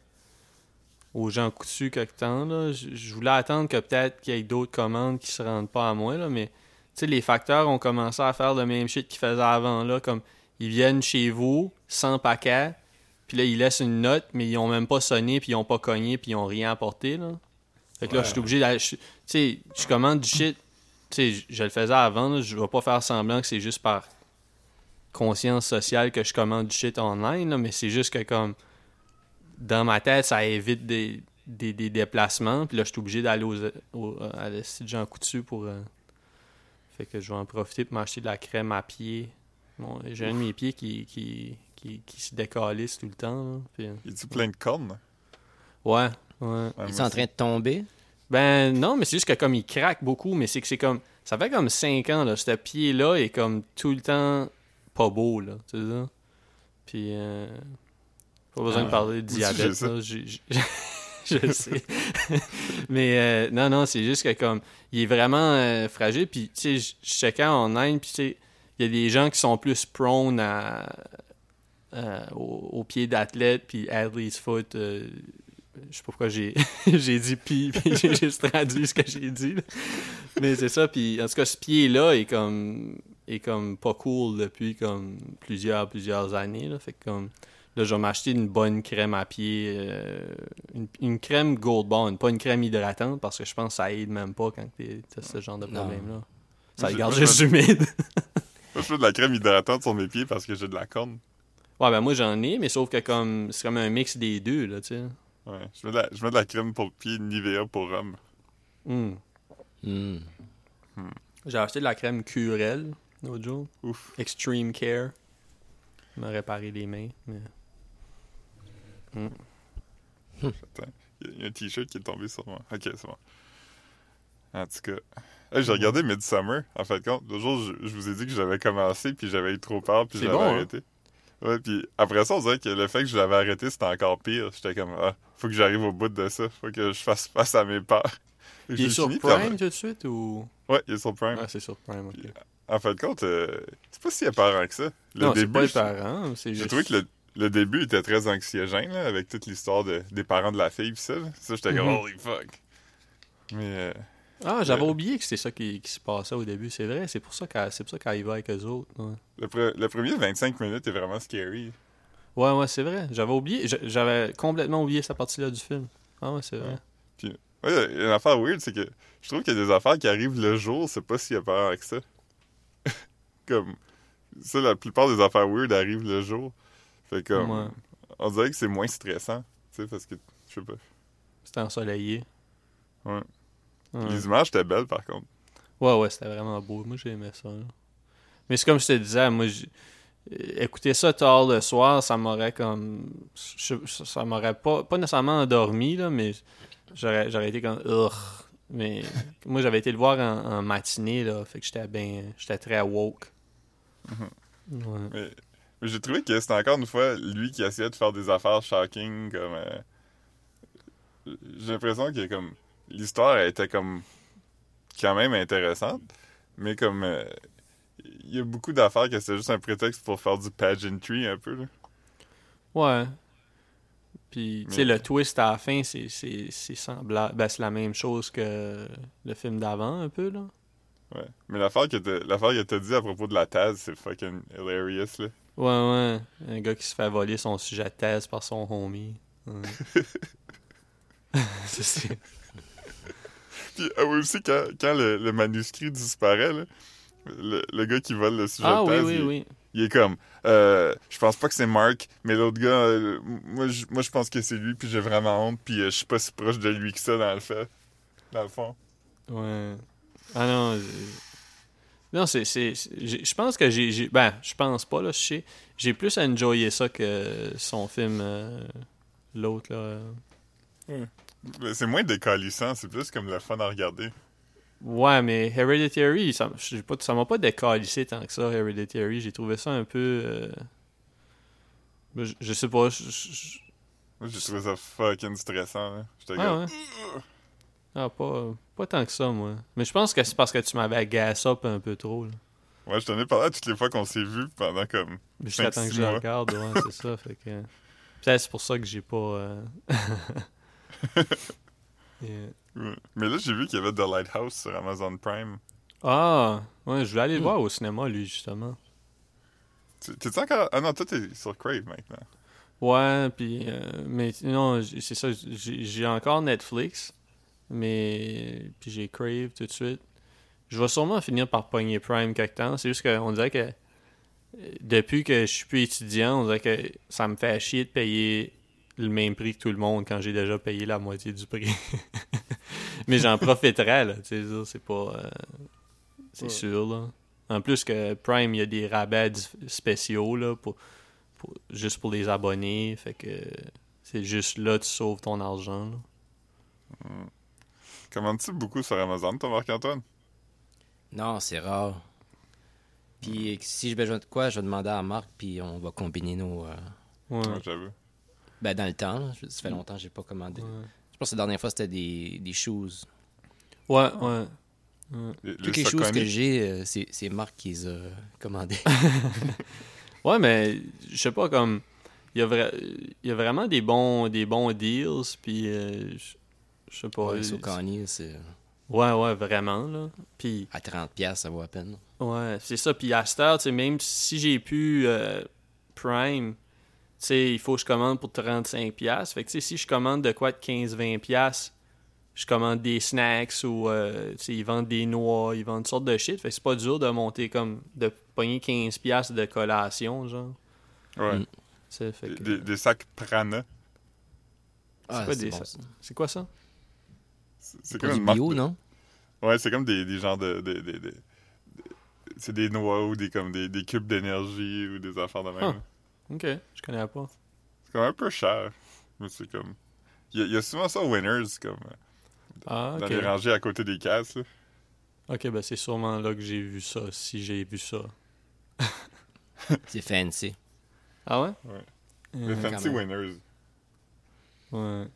aux gens coutus quelque temps. Là. Je, voulais attendre que peut-être qu'il y ait d'autres commandes qui se rendent pas à moi, là, mais tu sais, les facteurs ont commencé à faire le même shit qu'ils faisaient avant. Là, comme ils viennent chez vous sans paquet, Puis là, ils laissent une note, mais ils ont même pas sonné, puis ils ont pas cogné, puis ils ont rien apporté, là. Fait que là, je suis obligé d'aller... Tu sais, je commande du shit. Tu sais, je- le faisais avant, je vais pas faire semblant que c'est juste par conscience sociale que je commande du shit online, là, mais c'est juste que, comme, dans ma tête, ça évite des, des, des déplacements, puis là, je suis obligé d'aller aux, au- à la site Jean Coutu pour... euh, Fait que je vais en profiter pour m'acheter de la crème à pied. Bon, j'ai un de mes pieds qui, qui, qui, qui se décalisse tout le temps. Là. Puis, euh, Il est plein de cornes? ouais, ouais. Ouais, Il est moi en train de tomber? Ben non, mais c'est juste que comme il craque beaucoup, mais c'est que c'est comme. Ça fait comme 5 ans, là. Ce pied-là est comme tout le temps pas beau, là. Tu sais ça? Puis. Euh, pas besoin de Ah, parler de diabète, ça. j'ai- Je sais. mais euh, non, non, c'est juste que comme. Il est vraiment euh, fragile. Puis, tu sais, je je checkais en Inde, puis tu sais, il y a des gens qui sont plus prone à. euh, au, au pied d'athlète, puis athlete's foot. je sais pas pourquoi j'ai j'ai dit puis, puis j'ai juste traduit ce que j'ai dit. là. Mais c'est ça, puis en tout cas, ce pied-là est comme est comme pas cool depuis comme plusieurs, plusieurs années. Là. Fait que comme là, je vais m'acheter une bonne crème à pied, euh, une, une crème Gold Bond, pas une crème hydratante, parce que je pense que ça aide même pas quand t'es- t'as ce genre de problème-là. Ça garde juste humide. Moi, je fais de la crème hydratante sur mes pieds parce que j'ai de la corne. Ouais, ben moi j'en ai, mais sauf que comme c'est comme un mix des deux, là, tu sais. Ouais. Je mets, de la, je mets de la crème pour pieds Nivea pour homme. Hmm. J'ai acheté de la crème Curel l'autre jour. Ouf. Extreme Care. Il m'a réparé les mains. mais- y a- il y a un t-shirt qui est tombé sur moi. Ok, c'est bon. En tout cas. Hey, j'ai regardé Midsummer, en fait compte. Le jour, je, je vous ai dit que j'avais commencé, puis j'avais eu trop peur, puis j'avais bon, hein? arrêté. Ouais, puis après ça, on dirait que le fait que je l'avais arrêté, c'était encore pire. J'étais comme, ah, faut que j'arrive au bout de ça. Faut que je fasse face à mes peurs. Il est sur fini, Prime tout de suite ou? Ouais, il est sur Prime. Ah, c'est sur Prime, ok. Puis, En fait compte, euh, c'est pas si apparent que ça. Le non, c'est début, pas les je- parents, c'est j'ai juste. trouvé que le, le début était très anxiogène, là, avec toute l'histoire de, des parents de la fille, pis ça. là. Ça, j'étais comme, Mhm. holy fuck. Mais, euh, Ah, j'avais oublié que c'était ça qui, qui se passait au début, c'est vrai. C'est pour ça qu'elle c'est pour ça qu'elle y va avec eux autres. Ouais, le, pre- le premier 25 minutes est vraiment scary. ouais, ouais, c'est vrai. J'avais oublié. j'a- J'avais complètement oublié cette partie-là du film. Ah, ouais, c'est vrai. Ouais, il y a une affaire weird, c'est que je trouve qu'il y a des affaires qui arrivent le jour, c'est pas si apparent que ça. comme, ça, la plupart des affaires weird arrivent le jour. Fait comme, Ouais. on dirait que c'est moins stressant, tu sais, parce que, je sais pas. C'était ensoleillé. Ouais. Ouais. Les images étaient belles, par contre. Ouais, ouais, c'était vraiment beau. Moi, j'aimais ça. là. Mais c'est comme je te disais, moi, euh, écouter ça tard le soir, ça m'aurait comme. je- ça m'aurait pas, pas nécessairement endormi, là, mais j'aurais, j'aurais été comme. Mais moi, j'avais été le voir en, en matinée, là, fait que j'étais bien. J'étais très woke. Ouais. Mais, mais j'ai trouvé que c'était encore une fois lui qui essayait de faire des affaires shocking comme euh, j'ai l'impression que comme l'histoire était comme quand même intéressante mais comme euh, il y a beaucoup d'affaires que c'est juste un prétexte pour faire du pageantry un peu là. Ouais. Puis, tu sais, le twist à la fin, c'est, semblable. Ben, c'est la même chose que le film d'avant, un peu, là. ouais mais l'affaire que t'as dit à propos de la thèse c'est fucking hilarious là Ouais, ouais. Un gars qui se fait voler son sujet de thèse par son homie. Ouais. C'est- puis ah oui, aussi quand, quand le, le manuscrit disparaît là le, le gars qui vole le sujet ah de oui, thèse oui, il- oui. Il est comme, euh, je pense pas que c'est Mark, mais l'autre gars, euh, moi, je, moi je pense que c'est lui, puis j'ai vraiment honte, puis euh, je suis pas si proche de lui que ça dans le fait, dans le fond. Ouais. Ah non. Non, c'est. Je pense que j'ai. j'ai- Ben, je pense pas, là, je sais. J'ai plus enjoyé ça que son film. euh, L'autre, là. Mais C'est moins décalissant, c'est plus comme le fun à regarder. Ouais, mais Hereditary, ça m'a pas décalissé tant que ça, Hereditary. J'ai trouvé ça un peu. euh, Je, je sais pas. je- je- Moi j'ai trouvé ça fucking stressant, là. J'étais Ah ouais. Ah, pas, pas tant que ça, moi. Mais je pense que c'est parce que tu m'avais gas up un peu trop. Là. ouais, je t'en ai parlé toutes les fois qu'on s'est vus pendant comme. Mais Jusqu'à temps que je le regarde, ouais, c'est ça. Fait que. Peut-être c'est pour ça que j'ai pas. euh, Yeah. Mais là j'ai vu qu'il y avait The Lighthouse sur Amazon Prime. Ah, ouais, je voulais aller le Hmm. voir au cinéma, lui, justement. Tu- T'es-tu encore. Ah non, toi t'es sur Crave maintenant. Ouais, puis. euh, mais non, c'est ça. J'ai j'ai encore Netflix, mais. Puis j'ai Crave tout de suite. Je vais sûrement finir par pogner Prime quelque temps. C'est juste qu'on dirait que. euh, Depuis que je suis plus étudiant, on dirait que ça me fait chier de payer le même prix que tout le monde quand j'ai déjà payé la moitié du prix. mais j'en profiterai, là. Tu sais, ça, c'est pas. euh, c'est Ouais. sûr, là. En plus que Prime, il y a des rabais spéciaux, là, pour, pour- juste pour les abonnés. Fait que c'est juste là que tu sauves ton argent. là. Commandes-tu beaucoup sur Amazon, toi, Marc-Antoine? Non, c'est rare. Puis si j'ai besoin de quoi, je vais demander à Marc, puis on va combiner nos. euh, Ouais. Ouais, j'avoue. Ben, dans le temps, là. ça fait longtemps que j'ai pas commandé. Ouais. Je pense que la dernière fois, c'était des, des shoes. Ouais, ouais. Toutes les les choses que j'ai, euh, c'est c'est Marc qui les a commandées. Ouais, mais je sais pas, comme. Il y, a vra- il y a vraiment des bons, des bons deals, puis euh, je je sais pas. Ouais, c'est ouais, ouais, vraiment, là. Puis, à 30$, ça vaut à peine. ouais, c'est ça. Puis à cette heure, tu sais, même si j'ai pu euh, Prime, sais, il faut que je commande pour 35$. Fait que, tu sais, si je commande de quoi de 15-20$, je commande des snacks ou, euh, tu sais, ils vendent des noix, ils vendent toutes sortes de shit. Fait que c'est pas dur de monter comme, de pogner 15$ de collation, genre. Ouais. Mm. Fait Des, que- des- des sacs Prana. Ah, quoi c'est des bon, sa- ça. C'est quoi ça? C'est c'est comme une marque bio, de- non? Ouais, c'est comme des, des genres de. de- de- de- de- c'est des noix ou des, comme des, des cubes d'énergie ou des affaires de même. Ok, je connais pas. C'est comme un peu cher. Mais c'est comme. Il y, a- il y a souvent ça au Winners, comme Ah, dans ok. les rangées à côté des caisses. là. Ok, ben c'est sûrement là que j'ai vu ça, si j'ai vu ça. C'est fancy. Ah ouais? Ouais. Euh, Les Fancy quand même. Winners. ouais.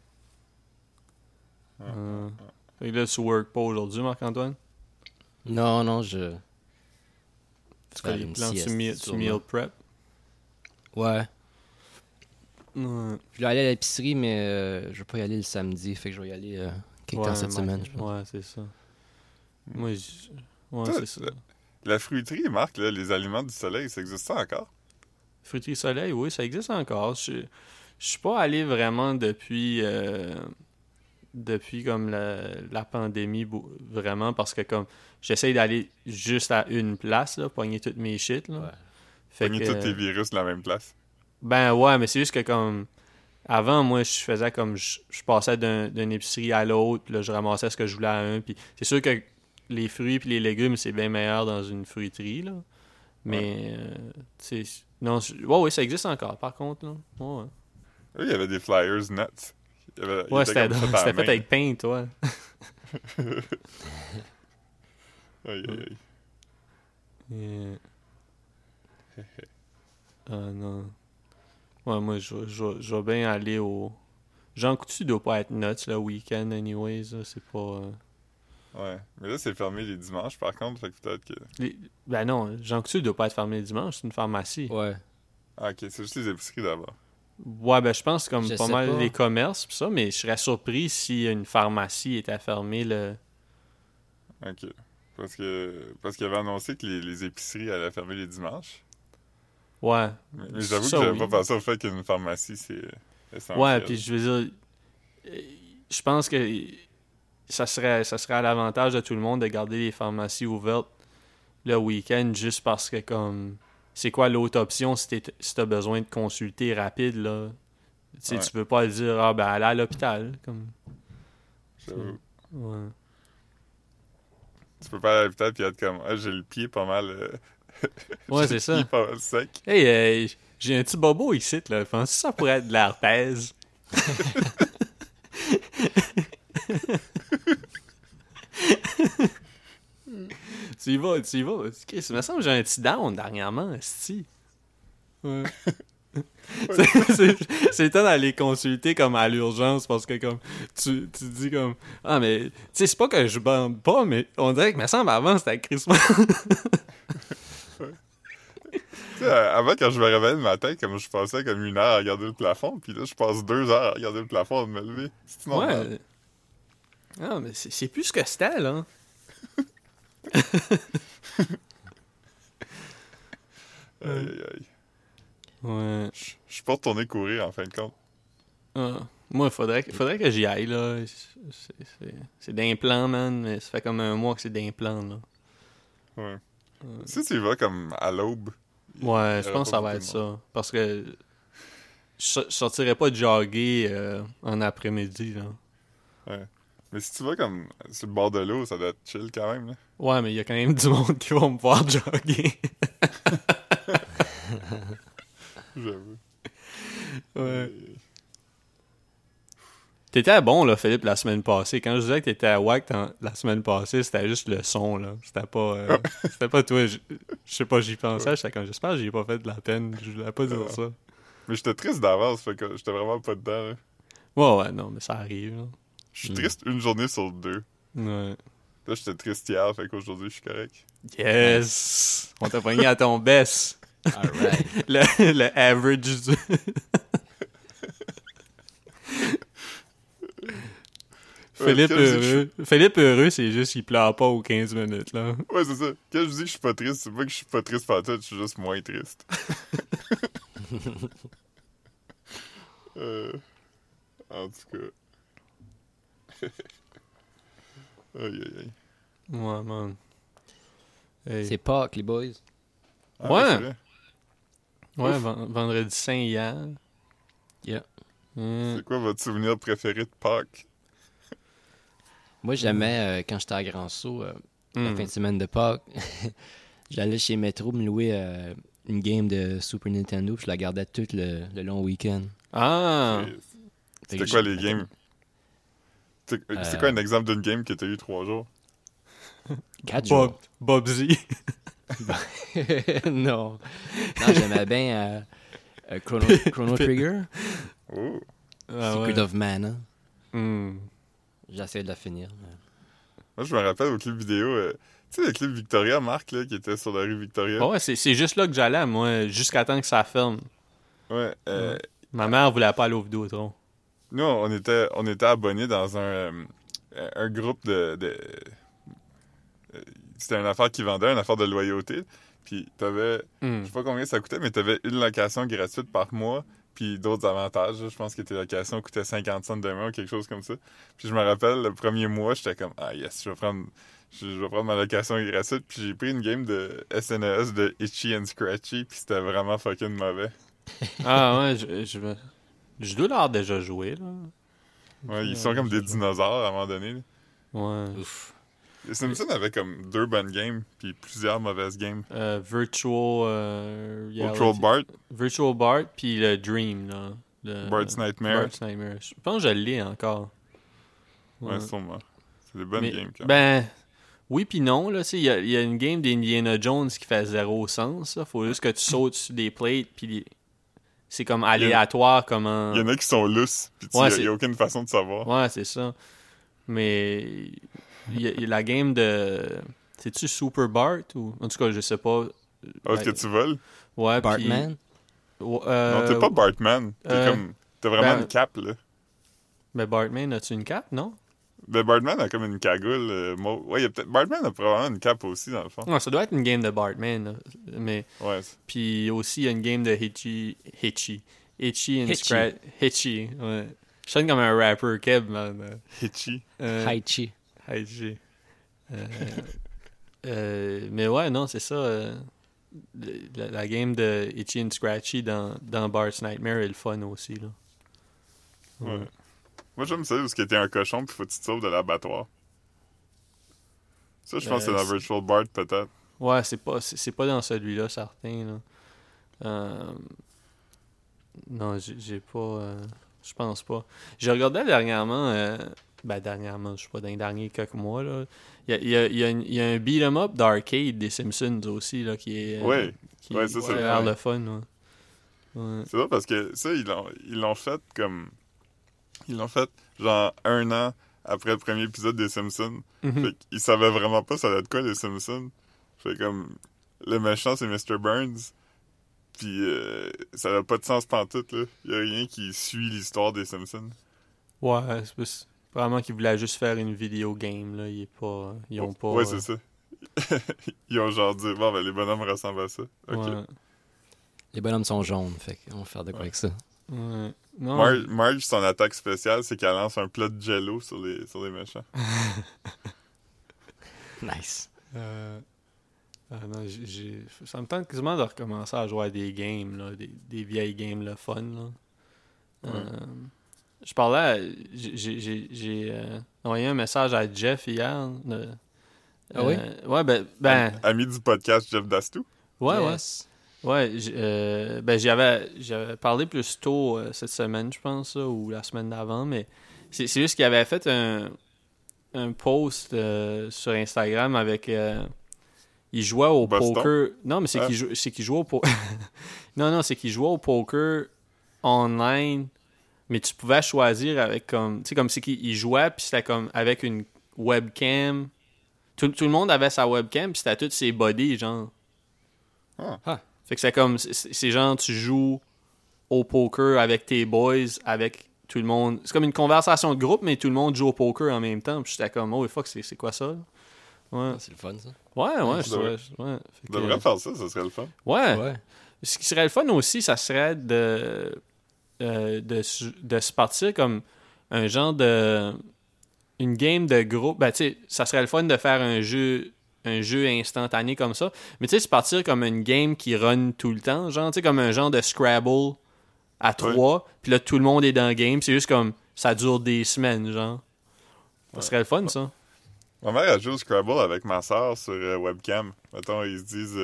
Ah, Euh, Fait que là, tu work pas aujourd'hui, Marc-Antoine? Non, non, je. Tu fais des une plans, tu, meal prep? Ouais. Ouais. Je vais aller à l'épicerie, mais euh, je vais pas y aller le samedi. Fait que je vais y aller euh, quelque temps cette Marc- semaine, je pense. Ouais, c'est ça. Moi, je- ouais, Toi, c'est ça. La fruiterie, Marc, là, les aliments du soleil, ça existe ça encore? Fruiterie Soleil, oui, ça existe encore. Je, je suis pas allé vraiment depuis euh, depuis comme la, la pandémie vraiment parce que comme j'essaye d'aller juste à une place là, pogner toutes mes shit là. Ouais. Fait que, tous tes virus de la même place. ben ouais, mais c'est juste que comme avant moi je faisais comme je, je passais d'un- d'une épicerie à l'autre, puis là je ramassais ce que je voulais à un, puis c'est sûr que les fruits puis les légumes c'est bien meilleur dans une fruiterie là. Mais euh, tu sais non, je- ouais ouais, ça existe encore par contre là. Ouais. ouais. Oui, il y avait des flyers nuts. Il y avait- Ouais, était c'était fait avec pain, toi. Aïe, aïe, aïe. Yeah. Ah non. Ouais, moi, je, je, je vais bien aller au. Jean Coutu doit pas être nuts le week-end, anyways. C'est pas. euh, Ouais. Mais là, c'est fermé les dimanches, par contre, fait que peut-être que... les- Ben non, Jean Coutu doit pas être fermé le dimanche, c'est une pharmacie. Ouais. Ah, ok, c'est juste les épiceries d'abord. Ouais, ben je pense comme Je pas mal pas. les commerces pis ça, mais je serais surpris si une pharmacie était fermée le. Ok. Parce que parce qu'il avait annoncé que les, les épiceries allaient fermer les dimanches. Ouais. Mais, j'avoue que j'avais oui. pas pensé au fait qu'une pharmacie, c'est essentiel. Ouais, puis je veux dire, euh, je pense que ça serait, ça serait à l'avantage de tout le monde de garder les pharmacies ouvertes le week-end juste parce que, comme, c'est quoi l'autre option si t'es- si t'as besoin de consulter rapide, là? Tu Ouais. tu peux pas dire, ah ben, aller à l'hôpital, comme, J'avoue. ouais. Tu peux pas aller à l'hôpital puis être comme Ah, j'ai le pied pas mal. euh, Ouais, c'est ça. sec. Hey, euh, j'ai un petit bobo ici, là. Penses-tu que ça pourrait être de l'herpès? tu y vas, tu y vas. Chris, il me semble que j'ai un petit down dernièrement. Ouais. C'est- temps d'aller consulter comme à l'urgence parce que comme tu, tu dis comme ah mais tu sais c'est pas que je bande pas mais on dirait que me semble avant c'était Tu sais, avant, quand je me réveillais le matin, comme je passais comme une heure à regarder le plafond, puis là, je passe deux heures à regarder le plafond de me lever. C'est normal. Ouais. Ah, mais c'est c'est plus ce que c'était, là. Aïe, aïe, aïe. Ouais. Je suis pas retourné courir en fin de compte. Ah. Moi, il faudrait, que- faudrait que j'y aille, là. C'est- c'est- C'est d'implant, man, mais ça fait comme un mois que c'est d'implant, là. Ouais. Si tu y vas comme à l'aube. Ouais, je pense que ça va de être ça. Parce que je so- je sortirais pas jogger euh, en après-midi, là. Mais si tu vas comme sur le bord de l'eau, ça doit être chill quand même. Là. Ouais, mais il y a quand même du monde qui va me voir jogger. J'avoue. ouais. T'étais bon, là, Philippe, la semaine passée. Quand je disais que t'étais à WAC la semaine passée, c'était juste le son, là. C'était pas, euh, c'était pas toi. Je je sais pas, j'y pensais. J'étais comme, j'espère que j'y ai pas fait de la peine. Je voulais pas dire ça. Mais j'étais triste d'avance, fait que j'étais vraiment pas dedans. là. Ouais, ouais, non, mais ça arrive, là. Je suis Mm. triste une journée sur deux. Ouais. Là, j'étais triste hier, fait qu'aujourd'hui, je suis correct. Yes! On t'a pogné à ton best. Alright. Le, le average du... Philippe je heureux. Philippe heureux, c'est juste qu'il pleure pas aux 15 minutes, là. Ouais, c'est ça. Quand je dis que je suis pas triste, c'est pas que je suis pas triste par tout, je suis juste moins triste. Euh, en tout cas. aïe, aïe, aïe. Ouais, man. Hey. C'est Pâques, les boys. Ah, Ouais. Ouais, vendredi saint hier. Yeah. Hmm. C'est quoi votre souvenir préféré de Pâques? Moi, j'aimais, euh, quand j'étais à Grand Saut, euh, la Hmm. fin de semaine de Pâques, j'allais chez Metro me louer euh, une game de Super Nintendo, puis je la gardais tout le, le long week-end. Ah! C'était quoi les games? C'est Euh, quoi un exemple d'une game que t'as eu trois jours? Quatre Bob, jours. Bobsy. non. Non, j'aimais bien euh, euh, Chrono, Chrono Trigger, Oh! Ah, Secret ouais. of Mana. J'essaie de la finir. mais- Moi, je me rappelle au clip vidéo, euh, tu sais, le clip Victoria, Marc, là, qui était sur la rue Victoria. Ouais, c'est c'est juste là que j'allais, moi, jusqu'à temps que ça ferme. Ouais, euh, Ma mère voulait pas aller au Vidéotron. Nous, on était, on était abonnés dans un, euh, un groupe de. de- c'était une affaire qui vendait, une affaire de loyauté. Puis t'avais, Hmm. je sais pas combien ça coûtait, mais t'avais une location gratuite par mois, puis d'autres avantages. Je pense que tes locations coûtaient 50 cents de mois ou quelque chose comme ça. Puis je me rappelle, le premier mois, j'étais comme, ah yes, je vais prendre, je, je vais prendre ma location gratuite. Puis j'ai pris une game de SNES de Itchy and Scratchy, puis c'était vraiment fucking mauvais. Ah ouais, je, je, je dois l'avoir déjà joué, là. Ouais, ils sont comme des dinosaures à un moment donné. là. Ouais. Ouf. Les Simpsons avaient comme deux bonnes games, puis plusieurs mauvaises games. Euh, Virtual... euh, Virtual Bart, Virtual Bart, puis le Dream, là. Le- Bart's Nightmare. Bart's Nightmare. Je pense que je l'ai encore. Ouais, sûrement. C'est des bonnes Mais- games quand même. Ben, oui puis non, il y a, il y a une game d'Indiana Jones qui fait zéro sens, là. Faut juste que tu sautes sur des plates, puis c'est comme aléatoire comment... Il y en a qui sont lousses, puis il Ouais, n'y a, aucune façon de savoir. Ouais, c'est ça. Mais il y, a- il y a la game de... C'est-tu Super Bart ou... En tout cas, je sais pas. Ah, Est-ce que tu voles? Ouais, puis- Bartman? Ouais, euh, non, t'es pas Bartman. T'es euh, comme... T'as vraiment ben- une cape, là. Mais Bartman, as-tu une cape, non? Ben, Bartman a comme une cagoule. euh. Ouais, il y a peut-être... Bartman a probablement une cape aussi, dans le fond. Ouais, ça doit être une game de Bartman, là. Mais... Ouais. Puis aussi, il y a une game de Hitchy. Hitchy. Hitchy and. Scratch. Hitchy, ouais. Je sonne comme un rapper, Keb, man. Hitchy. Euh. Hitchy. Euh, euh, mais ouais, non, c'est ça. euh, la, la game de Hitchy and Scratchy dans, dans Bart's Nightmare est le fun aussi, là. Ouais. Moi, j'aime ça, parce que t'es un cochon, puis faut que tu te sauves de l'abattoir. Ça, je pense que c'est dans Virtual Bart, peut-être. Ouais, c'est pas, c'est, c'est pas dans celui-là, certain, là. Euh, non, j'ai, j'ai pas... euh, je pense pas. J'ai regardé dernièrement... ben, dernièrement, je sais pas, dans les derniers quelques mois, là. Il y a, il y a- il y a il y a un beat'em up d'arcade des Simpsons aussi, là, qui est... euh, Ouais. qui Ouais, ça, c'est a le l'air fun. le fun, ouais. Ouais. C'est vrai parce que ça, ils l'ont, ils l'ont fait comme. Ils l'ont fait genre un an après le premier épisode des Simpsons. Fait qu'ils savaient vraiment pas ça allait être quoi les Simpsons. Fait comme. Le méchant c'est Mr. Burns. Puis euh, ça n'a pas de sens pantoute là. Y a rien qui suit l'histoire des Simpsons. Ouais, c'est probablement qu'ils voulaient juste faire une vidéo game, là. Ils, pas, ils ont pas... Ouais, euh, c'est ça. ils ont genre dit, bon, ben les bonhommes ressemblent à ça. Ok. ouais. Les bonhommes sont jaunes, fait qu'on va faire de quoi avec ça. Ouais. Non. Marge, Marge, son attaque spéciale, c'est qu'elle lance un plat de jello sur les, sur les méchants. Nice. Euh, ah non, j'ai- ça me tente quasiment de recommencer à jouer à des games, là, des, des vieilles games le fun. Là. Euh, je parlais, à- j'ai- euh, envoyé un message à Jeff hier. de- Ah oui? euh, ouais, ben, ben Ami du podcast Jeff Dastou. ouais, Yes. ouais. Ouais, euh, ben j'avais j'avais parlé plus tôt euh, cette semaine, je pense, là, ou la semaine d'avant, mais c'est c'est juste qu'il avait fait un, un post euh, sur Instagram avec. euh, il jouait au Boston? poker. Non, mais c'est Ah. qu'il jou- c'est qu'il jouait au poker. non, non, c'est qu'il jouait au poker online, mais tu pouvais choisir avec comme. Tu sais, comme c'est qu'il il jouait, puis c'était comme avec une webcam. Tout, tout le monde avait sa webcam, puis c'était tous ses bodies, genre. Ah. Fait que c'est comme, c'est genre, tu joues au poker avec tes boys, avec tout le monde. C'est comme une conversation de groupe, mais tout le monde joue au poker en même temps. Puis j'étais comme, oh fuck, c'est c'est quoi ça? Ouais, Ah, c'est le fun, ça. ouais, ouais. je trouvais- ouais. Que- devrait faire ça, ça serait le fun. ouais. Ouais. Ce qui serait le fun aussi, ça serait de, euh, de, se- de se partir comme un genre de. Une game de groupe. Ben, tu sais, ça serait le fun de faire un jeu un jeu instantané comme ça. Mais tu sais, se partir comme une game qui run tout le temps. Genre, tu sais, comme un genre de Scrabble à trois. Puis là, tout le monde est dans le game. C'est juste comme. Ça dure des semaines, genre. Ça serait le fun, ça. Ma mère a joué au Scrabble avec ma soeur sur euh, webcam. Mettons, ils se disent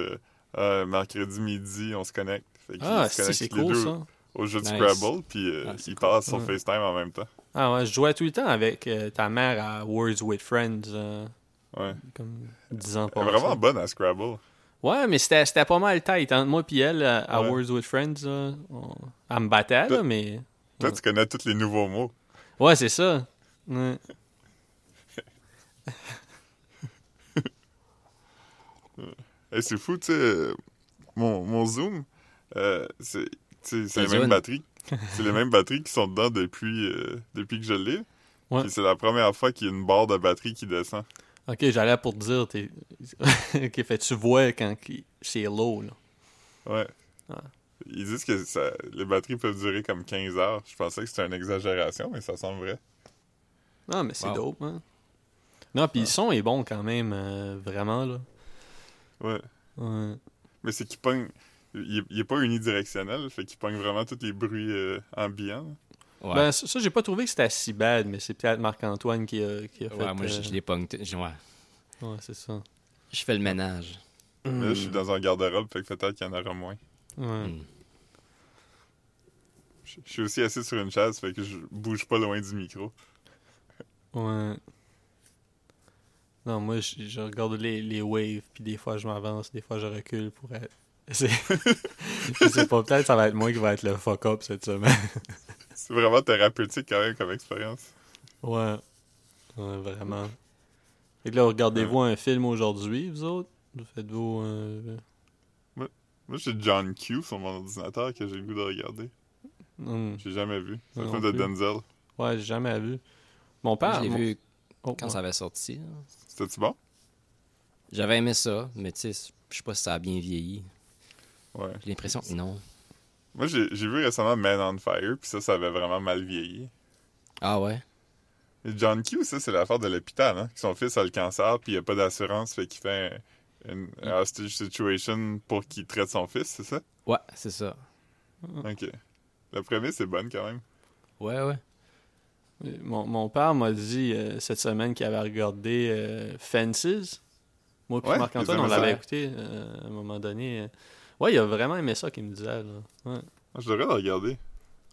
euh, mercredi midi, on se connecte. Fait Ah, se si, connectent c'est cool, deux ça. Au jeu de. Scrabble, puis euh, Ah, cool. passent sur. FaceTime en même temps. Ah ouais, je jouais tout le temps avec euh, ta mère à Words with Friends. euh, Ouais. comme 10 ans Elle est vraiment bonne à Scrabble. Ouais, mais c'était pas mal tight. Entre moi et elle, à, Ouais. Words with Friends, on- elle me battait, là, mais... Toi, Ouais. tu connais tous les nouveaux mots. Ouais, c'est ça. Ouais. Et c'est fou, tu sais, mon, mon Zoom, c'est c'est mêmes Zoom. batteries. c'est les mêmes batteries qui sont dedans depuis, euh, depuis que je l'ai. Ouais. C'est la première fois qu'il y a une barre de batterie qui descend. Ok, j'allais pour te dire, t'es... ok, fait tu vois quand qui- c'est low, là. Ouais. Ah. Ils disent que ça, les batteries peuvent durer comme 15 heures. Je pensais que c'était une exagération, mais ça semble vrai. Non, mais c'est Wow. dope, hein. Non, puis le son est bon quand même, euh, vraiment, là. Ouais. Ouais. Mais c'est qu'il pogne. Il, est- il est pas unidirectionnel, fait qu'il pogne vraiment tous les bruits euh, ambiants. Ouais. Ben, ça, ça, j'ai pas trouvé que c'était si bad, mais c'est peut-être Marc-Antoine qui a, qui a fait... Ouais, moi, je, euh, je l'ai pogné. Je, ouais. Ouais, c'est ça. je fais le ménage. Mais là, je suis dans un garde-robe, fait que peut-être qu'il y en aura moins. Ouais. Mm. Je, je suis aussi assis sur une chaise, fait que je bouge pas loin du micro. Ouais. Non, moi, je, je regarde les, les waves, puis des fois, je m'avance, des fois, je recule pour être... C'est- je sais pas, peut-être ça va être moi qui va être le fuck-up cette semaine. C'est vraiment thérapeutique quand même comme expérience. ouais. Ouais, vraiment. Et là, regardez-vous un film aujourd'hui, vous autres? Faites-vous... euh, Moi, j'ai John Q sur mon ordinateur que j'ai le goût de regarder. hmm, J'ai jamais vu. C'est un Non film de plus. Denzel. Ouais, j'ai jamais vu. Mon Moi, père... je l'ai mon- vu Oh, quand ouais. ça avait sorti. C'était-tu bon? J'avais aimé ça, mais tu sais, je sais pas si ça a bien vieilli. Ouais. J'ai l'impression que non. Moi, j'ai j'ai vu récemment Man on Fire, puis ça, ça avait vraiment mal vieilli. Ah ouais? Et John Q, ça, c'est l'affaire de l'hôpital, hein? que Son fils a le cancer, puis il a pas d'assurance, fait qu'il fait un- une un hostage situation pour qu'il traite son fils, c'est ça? Ouais, c'est ça. Ok. La prémisse est bonne quand même. Ouais, ouais. Mon, mon père m'a dit euh, cette semaine qu'il avait regardé euh, Fences. Moi puis Ouais, Marc-Antoine, on l'avait écouté euh, à un moment donné. Ouais, il a vraiment aimé ça qu'il me disait. Là. Ouais. Ah, Je devrais le regarder.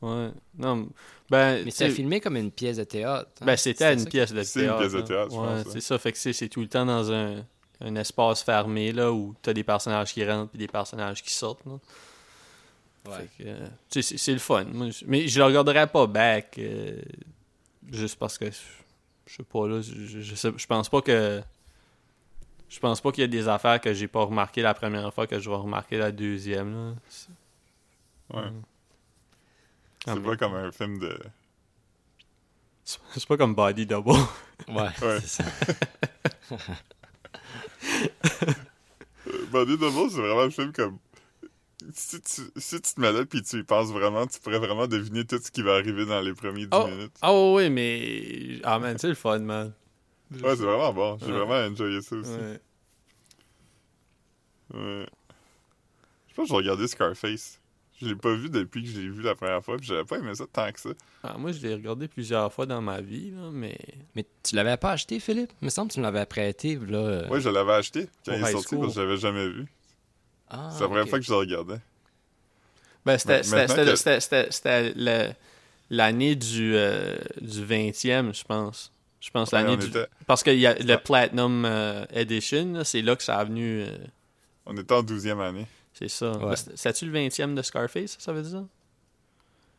ouais. Non, ben, Mais tu c'est filmé comme une pièce de théâtre. hein? ben, c'était une pièce de C'est une théâtre. pièce de théâtre, je Ouais, c'est ça. Fait que c'est c'est tout le temps dans un, un espace fermé là, où t'as des personnages qui rentrent puis des personnages qui sortent. Là. Ouais. Fait que, euh, tu sais, c'est c'est le fun. Moi, je- mais je le regarderai pas back. euh, juste parce que. Je sais pas, là. Je, je, sais- je pense pas que. Je pense pas qu'il y a des affaires que j'ai pas remarqué la première fois que je vais remarquer la deuxième. Là. C'est- Ouais. Mm. C'est Ah, pas comme un film de. C'est pas comme Body Double. Ouais, Ouais. c'est ça. Euh, Body Double, c'est vraiment un film comme. si tu, si tu te mets là puis tu y penses vraiment, tu pourrais vraiment deviner tout ce qui va arriver dans les premiers 10 Oh, minutes. oh oui, mais. Ah man, c'est le fun, man. Ouais, c'est vraiment bon. J'ai Ouais. vraiment enjoyé ça aussi. Ouais. Ouais. Je pense que je vais regarder Scarface. Je l'ai pas vu depuis que je l'ai vu la première fois, puis j'avais pas aimé ça tant que ça. Ah, moi, je l'ai regardé plusieurs fois dans ma vie, là, mais. Mais tu l'avais pas acheté, Philippe? Il me semble que tu me l'avais prêté, là. euh, Ouais, je l'avais acheté quand Au il est sorti school. parce que je l'avais jamais vu. Ah, c'est la première fois que je le regardais. Ben, c'était- l'année du, euh, du 20e, je pense. Je pense Ouais, l'année du. était, Parce que y a le. Platinum euh, Edition, c'est là que ça a venu. euh, on était en 12e année. c'est ça. Ouais. C'est-tu le 20e de Scarface, ça veut dire?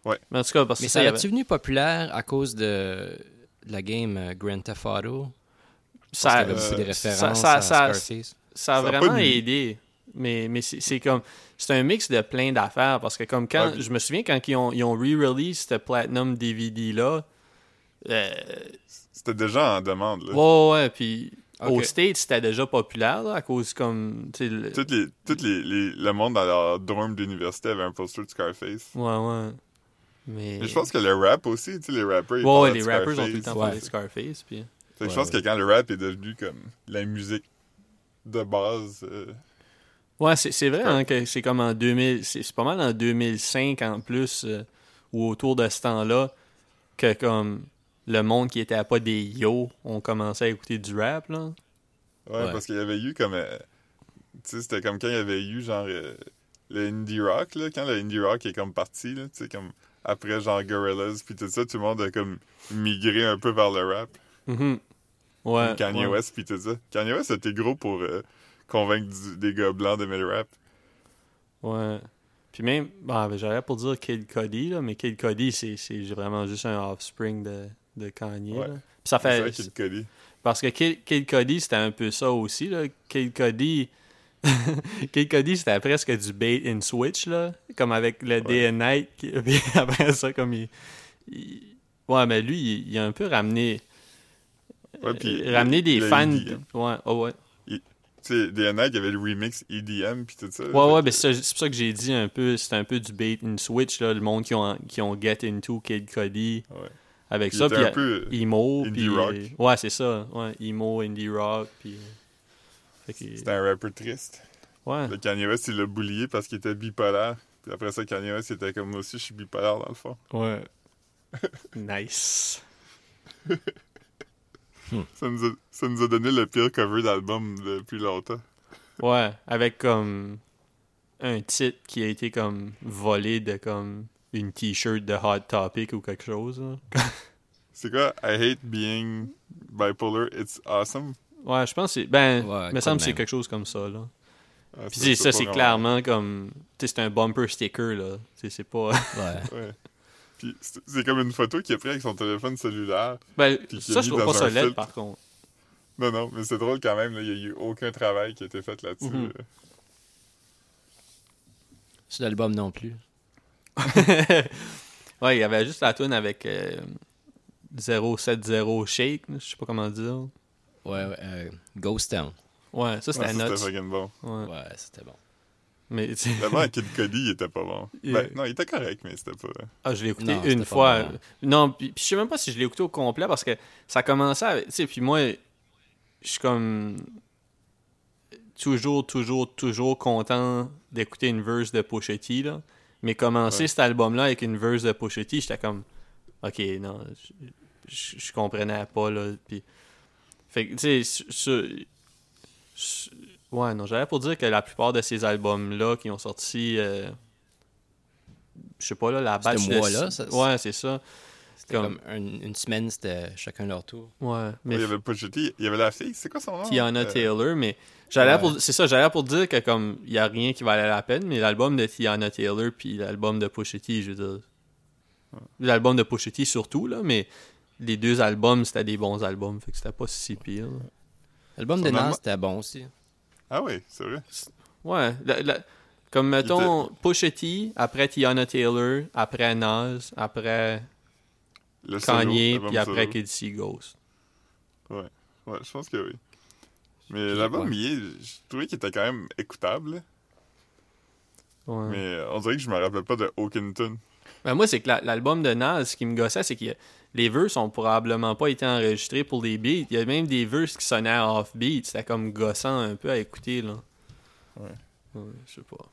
Ouais. Mais en tout cas, parce que Mais ça, ça y a-tu avait- venu populaire à cause de, la game euh, Grand Theft Auto? ça, de ça- ça- à ça- Scarface. ça a Ça a vraiment aidé. Mais, mais c'est c'est comme. C'est un mix de plein d'affaires. Parce que, comme quand. Ouais. Je me souviens quand ils ont, ils ont re-release ce Platinum DVD-là. Euh, C'était déjà en demande. Là. ouais, ouais. Puis au States, c'était déjà populaire, là, à cause comme. le- Tout, les, tout les, les- le monde dans leur dorm d'université avait un poster de Scarface. Ouais, ouais. Mais. Mais je pense que le rap aussi, tu sais, les rappers, ils Ouais, les rappers ont tout le temps Ouais. parlé de Scarface. Puis... Fait que je Ouais, pense que quand le rap est devenu comme la musique de base, euh, Ouais, c'est c'est vrai hein, que c'est comme en 2000. C'est c'est pas mal en 2005 en plus, euh, ou autour de ce temps-là, que comme le monde qui était à pas des yo ont commencé à écouter du rap, là. ouais, Ouais. parce qu'il y avait eu comme, euh, tu sais, c'était comme quand il y avait eu genre euh, le indie rock, là, quand le indie rock est comme parti, là, tu sais, comme après genre Gorillaz puis tout ça, tout le monde a comme migré un peu vers le rap. Mhm. Ouais. Kanye ouais. West puis tout ça. Kanye West était gros pour euh, convaincre du- des gars blancs d'aimer le rap. Ouais. Puis même, bon, ben, j'aurais pour dire Kid Cody, là, mais Kid Cody, c'est c'est vraiment juste un offspring de, de Kanye. Ouais. là. Puis ça C'est fait. connaît. Parce que Kid, Kid Cody, c'était un peu ça aussi. Là. Kid Cody, Kid Cody, c'était presque du bait and switch, là. Comme avec le Day and Night. qui- Puis après ça, comme il, il- Ouais, mais lui, il, il a un peu ramené. Ouais, puis euh, ramené des fans. EDM. Ouais, oh, ouais. Tu sais, DNA, il y avait le remix EDM puis tout ça. Ouais, ouais, que- mais c'est ça- c'est pour ça que j'ai dit un peu. C'était un peu du bait and switch, là. Le monde qui ont, qui ont get into Kid Cody. Ouais. Avec Il ça, était puis un peu emo. indie puis, rock. euh, Ouais, c'est ça. Ouais, emo, indie rock. Puis. Que- C'était un rapper triste. ouais. Le Kanye West, il l'a boulié parce qu'il était bipolaire. Puis après ça, Kanye West, il était comme moi aussi, je suis bipolaire dans le fond. Ouais. nice. Ça nous a, ça nous a donné le pire cover d'album depuis longtemps. Ouais, avec comme un titre qui a été comme volé de comme une t-shirt de Hot Topic ou quelque chose. C'est quoi? I hate being bipolar, it's awesome. Ouais, je pense que c'est. Ben, Ouais, me semble que c'est quelque chose comme ça, là. Ah, Puis ça, c'est- clairement comme. Tu sais, c'est un bumper sticker, là. C'est pas. Ouais. Ouais. Puis c'est comme une photo qu'il a pris avec son téléphone cellulaire. Ben, ça, je trouve pas ça laid, par contre. Non, non, mais c'est drôle quand même, là, il n'y a eu aucun travail qui a été fait là-dessus. Là. Sur l'album non plus. ouais, il y avait juste la tune avec euh, 070 Shake, je sais pas comment dire. Ouais, ouais. euh, Ghost Town. Ouais, ça Ouais, c'était ça, nuts. C'était fucking bon. Ouais. Ouais, c'était bon. Mais D'abord, Kid Cody, il était pas bon. Ben, non, il était correct, mais c'était pas... Ah, je l'ai écouté Non, une fois. bon. Non, puis, puis je sais même pas si je l'ai écouté au complet parce que ça commençait avec. Tu sais, puis moi, je suis comme. Toujours, toujours, toujours content d'écouter une verse de T, là. Mais commencer Ouais. cet album-là avec une verse de Pusha T, j'étais comme. Ok, non, je, comprenais pas, là. Puis. Fait que, tu sais, Ouais, non, j'allais pour dire que la plupart de ces albums-là qui ont sorti. euh, je sais pas, là, la batch de- mois-là, ça- Ouais, c'est ça. C'était Comme- comme une, une semaine, c'était chacun leur tour. Ouais, mais il y avait pas. Il y avait la fille, c'est quoi son nom? Tiana Euh, Taylor, mais j'allais ouais. pour c'est ça, j'allais pour dire que comme il y a rien qui valait la peine, mais l'album de Tiana Taylor puis l'album de Pusha T, je veux dire l'album de Pusha T surtout là, mais les deux albums c'était des bons albums, fait que c'était pas si pire. là. L'album Son de Nas, album- c'était bon aussi. Ah oui, c'est vrai. Ouais, la- la- comme mettons Pusha T, après Tiana Taylor, après Nas, après Le Kanye, puis après. Kid See Ghost. Ouais, je pense que oui. Mais l'album, ouais. je trouvais qu'il était quand même écoutable. Ouais. Mais euh, on dirait que je me rappelle pas de tune. Ben, moi, c'est que la- l'album de Nas, ce qui me gossait, c'est que les verses ont probablement pas été enregistrés pour des beats. Il y a même des verses qui sonnaient off-beat. C'était comme gossant un peu à écouter, là. Ouais. Ouais, je sais pas.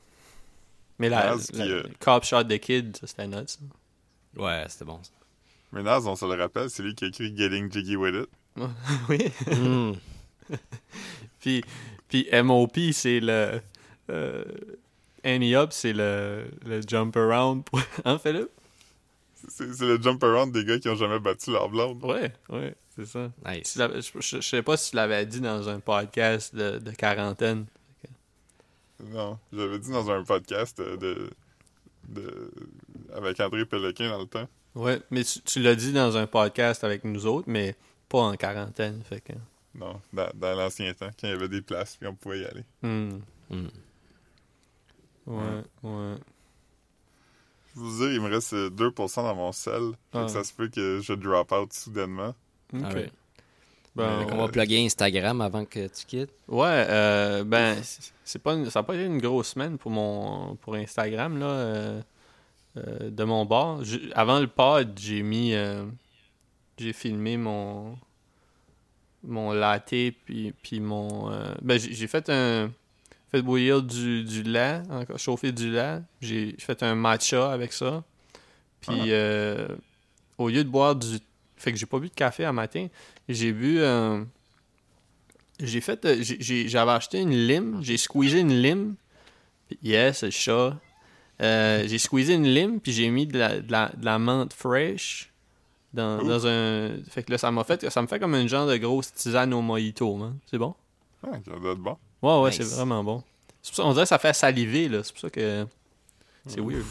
Mais la, Nas qui, la- euh, Cop Shot the Kid, ça c'était nuts. ça. Ouais, c'était bon. ça. Mais Naz, on se le rappelle, c'est lui qui a écrit Getting Jiggy With It. oui. Hmm. Puis, puis MOP, c'est le. Euh, Annie Up, c'est le, le jump around. Pour... Hein, Philippe? C'est c'est le jump around des gars qui ont jamais battu leur blonde. Ouais, ouais, c'est ça. Nice. Je, je- je sais pas si tu l'avais dit dans un podcast de, de quarantaine. Non, j'avais dit dans un podcast euh, de, de avec André Péloquin dans le temps. Ouais, mais tu, tu l'as dit dans un podcast avec nous autres, mais pas en quarantaine. Fait que. Non, dans, dans l'ancien temps, quand il y avait des places puis on pouvait y aller. Hmm. Hmm. Ouais, ouais. Je vous dire, il me reste euh, 2% dans mon sel. Ah. ça se peut que je drop out soudainement. Ok. Alright. Ben, qu'on va plugger Instagram avant que tu quittes. Ouais, euh, ben, c'est pas une- ça n'a pas été une grosse semaine pour mon pour Instagram, là, euh, euh, de mon bar. J- avant le pod, j'ai mis, euh, j'ai filmé mon, mon latte, puis, puis mon, euh, ben, j'ai fait un, fait bouillir du, du lait, encore chauffer du lait. J'ai fait un matcha avec ça. Puis, Ah. au lieu de boire du, fait que j'ai pas bu de café à matin, j'ai bu, j'ai fait. J'avais acheté une lime. J'ai squeezé une lime. Puis, Yes, le chat. Euh, j'ai squeezé une lime, puis j'ai mis de la, de la, de la menthe fraîche dans, un. Fait que là, ça m'a fait. Ça me fait comme un genre de grosse tisane au mojito, man. C'est bon? Ah, ça doit être bon. Ouais, ouais, Nice. c'est vraiment bon. C'est pour ça, on dirait que ça fait saliver, là. C'est pour ça que. C'est weird.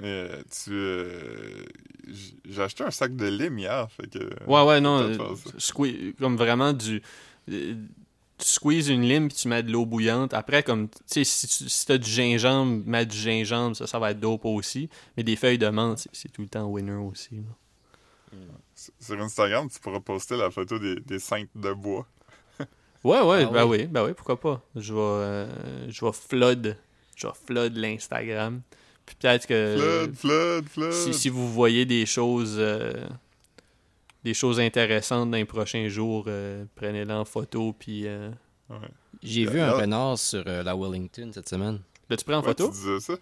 Mais euh, tu. euh, J'ai acheté un sac de lime hier. Fait que. Ouais, ouais, non. euh, comme vraiment du. Tu squeezes une lime puis tu mets de l'eau bouillante. Après, comme, tu sais, si tu si as du gingembre, mets du gingembre, ça, ça va être dope aussi. Mais des feuilles de menthe, c'est- tout le temps winner aussi. là. Sur Instagram, tu pourras poster la photo des, des cintres de bois. Ouais, ouais, Ah ben oui. oui, ben oui, pourquoi pas. Je vais, euh, je vais flood, je vais flood l'Instagram. Puis peut-être que Flood, flood, flood. Si, si vous voyez des choses, euh, des choses intéressantes dans les prochains jours, euh, prenez-les en photo. Puis euh, J'ai Euh, vu un là- renard sur euh, la Wellington cette semaine. l'as-tu pris en Ouais, photo? tu disais ça?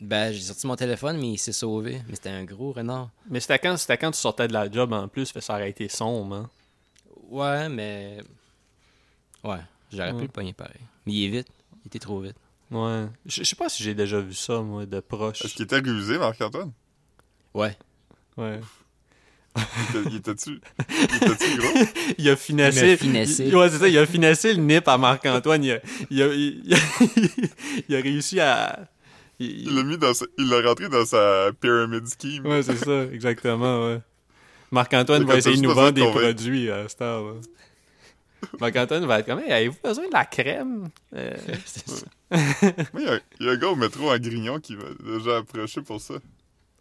Ben, j'ai sorti mon téléphone, mais il s'est sauvé. Mais c'était un gros renard. Mais c'était quand, c'était quand tu sortais de la job en plus, ça aurait été sombre. Hein? Ouais, mais. Ouais, j'aurais Ouais. pu le pogner pareil. Mais il est vite. Il était trop vite. Ouais. Je je sais pas si j'ai déjà vu ça, moi, de proche. Est-ce qu'il était rusé, Marc-Antoine? Ouais. Ouais. Il était- il était-tu il était-tu gros? Il a finessé. Il m'a finessé. il- ouais, c'est ça, il a finessé le nip à Marc-Antoine. Il a, il, a, il, a, il a réussi à. il- l'a mis dans sa- il l'a rentré dans sa pyramid scheme. Ouais, c'est ça, exactement, ouais. Marc-Antoine va essayer de nous vendre des produits à cette heure. là. Marc-Antoine va être comme, hey, avez-vous besoin de la crème? Euh, C'est ça. Moi, il y, a, il y a un gars au métro en Grignon qui m'a déjà approché pour ça.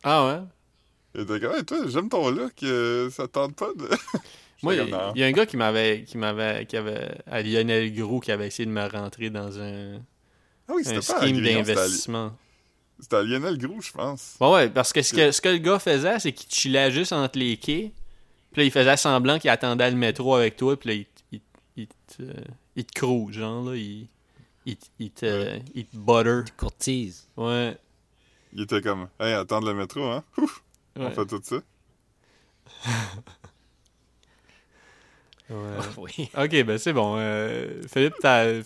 Ah ouais? Il était comme, hey, toi, j'aime ton look, euh, ça te tente pas de. Moi, il y, a un gars qui m'avait, qui m'avait, qui avait, à Lionel Gros, qui avait essayé de me rentrer dans un, Ah oui, un c'était pas à scheme Grignon, c'était à, d'investissement. c'était à Lionel Groux, je pense. Ouais, ouais, parce que ce, que ce que le gars faisait, c'est qu'il chillait juste entre les quais. Puis là, il faisait semblant qu'il attendait le métro avec toi. Puis là, il, il, il te, il te genre, là. Il, il, il te, Ouais. il te butter. Courtise. Ouais. Il était comme, hey, attendre le métro, hein? Ouf, ouais. On fait tout ça? Ouais. oui. Ok, ben c'est bon. Euh, Philippe,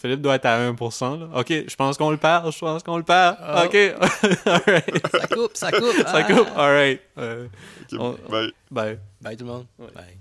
Philippe doit être à 1%. Là. Ok, je pense qu'on le perd. Je pense qu'on le perd. Ah. Ok, alright. Ça coupe, ça coupe. Ça Ah. coupe. Alright. Euh, On- bye. bye. Bye tout le monde. Ouais. Bye.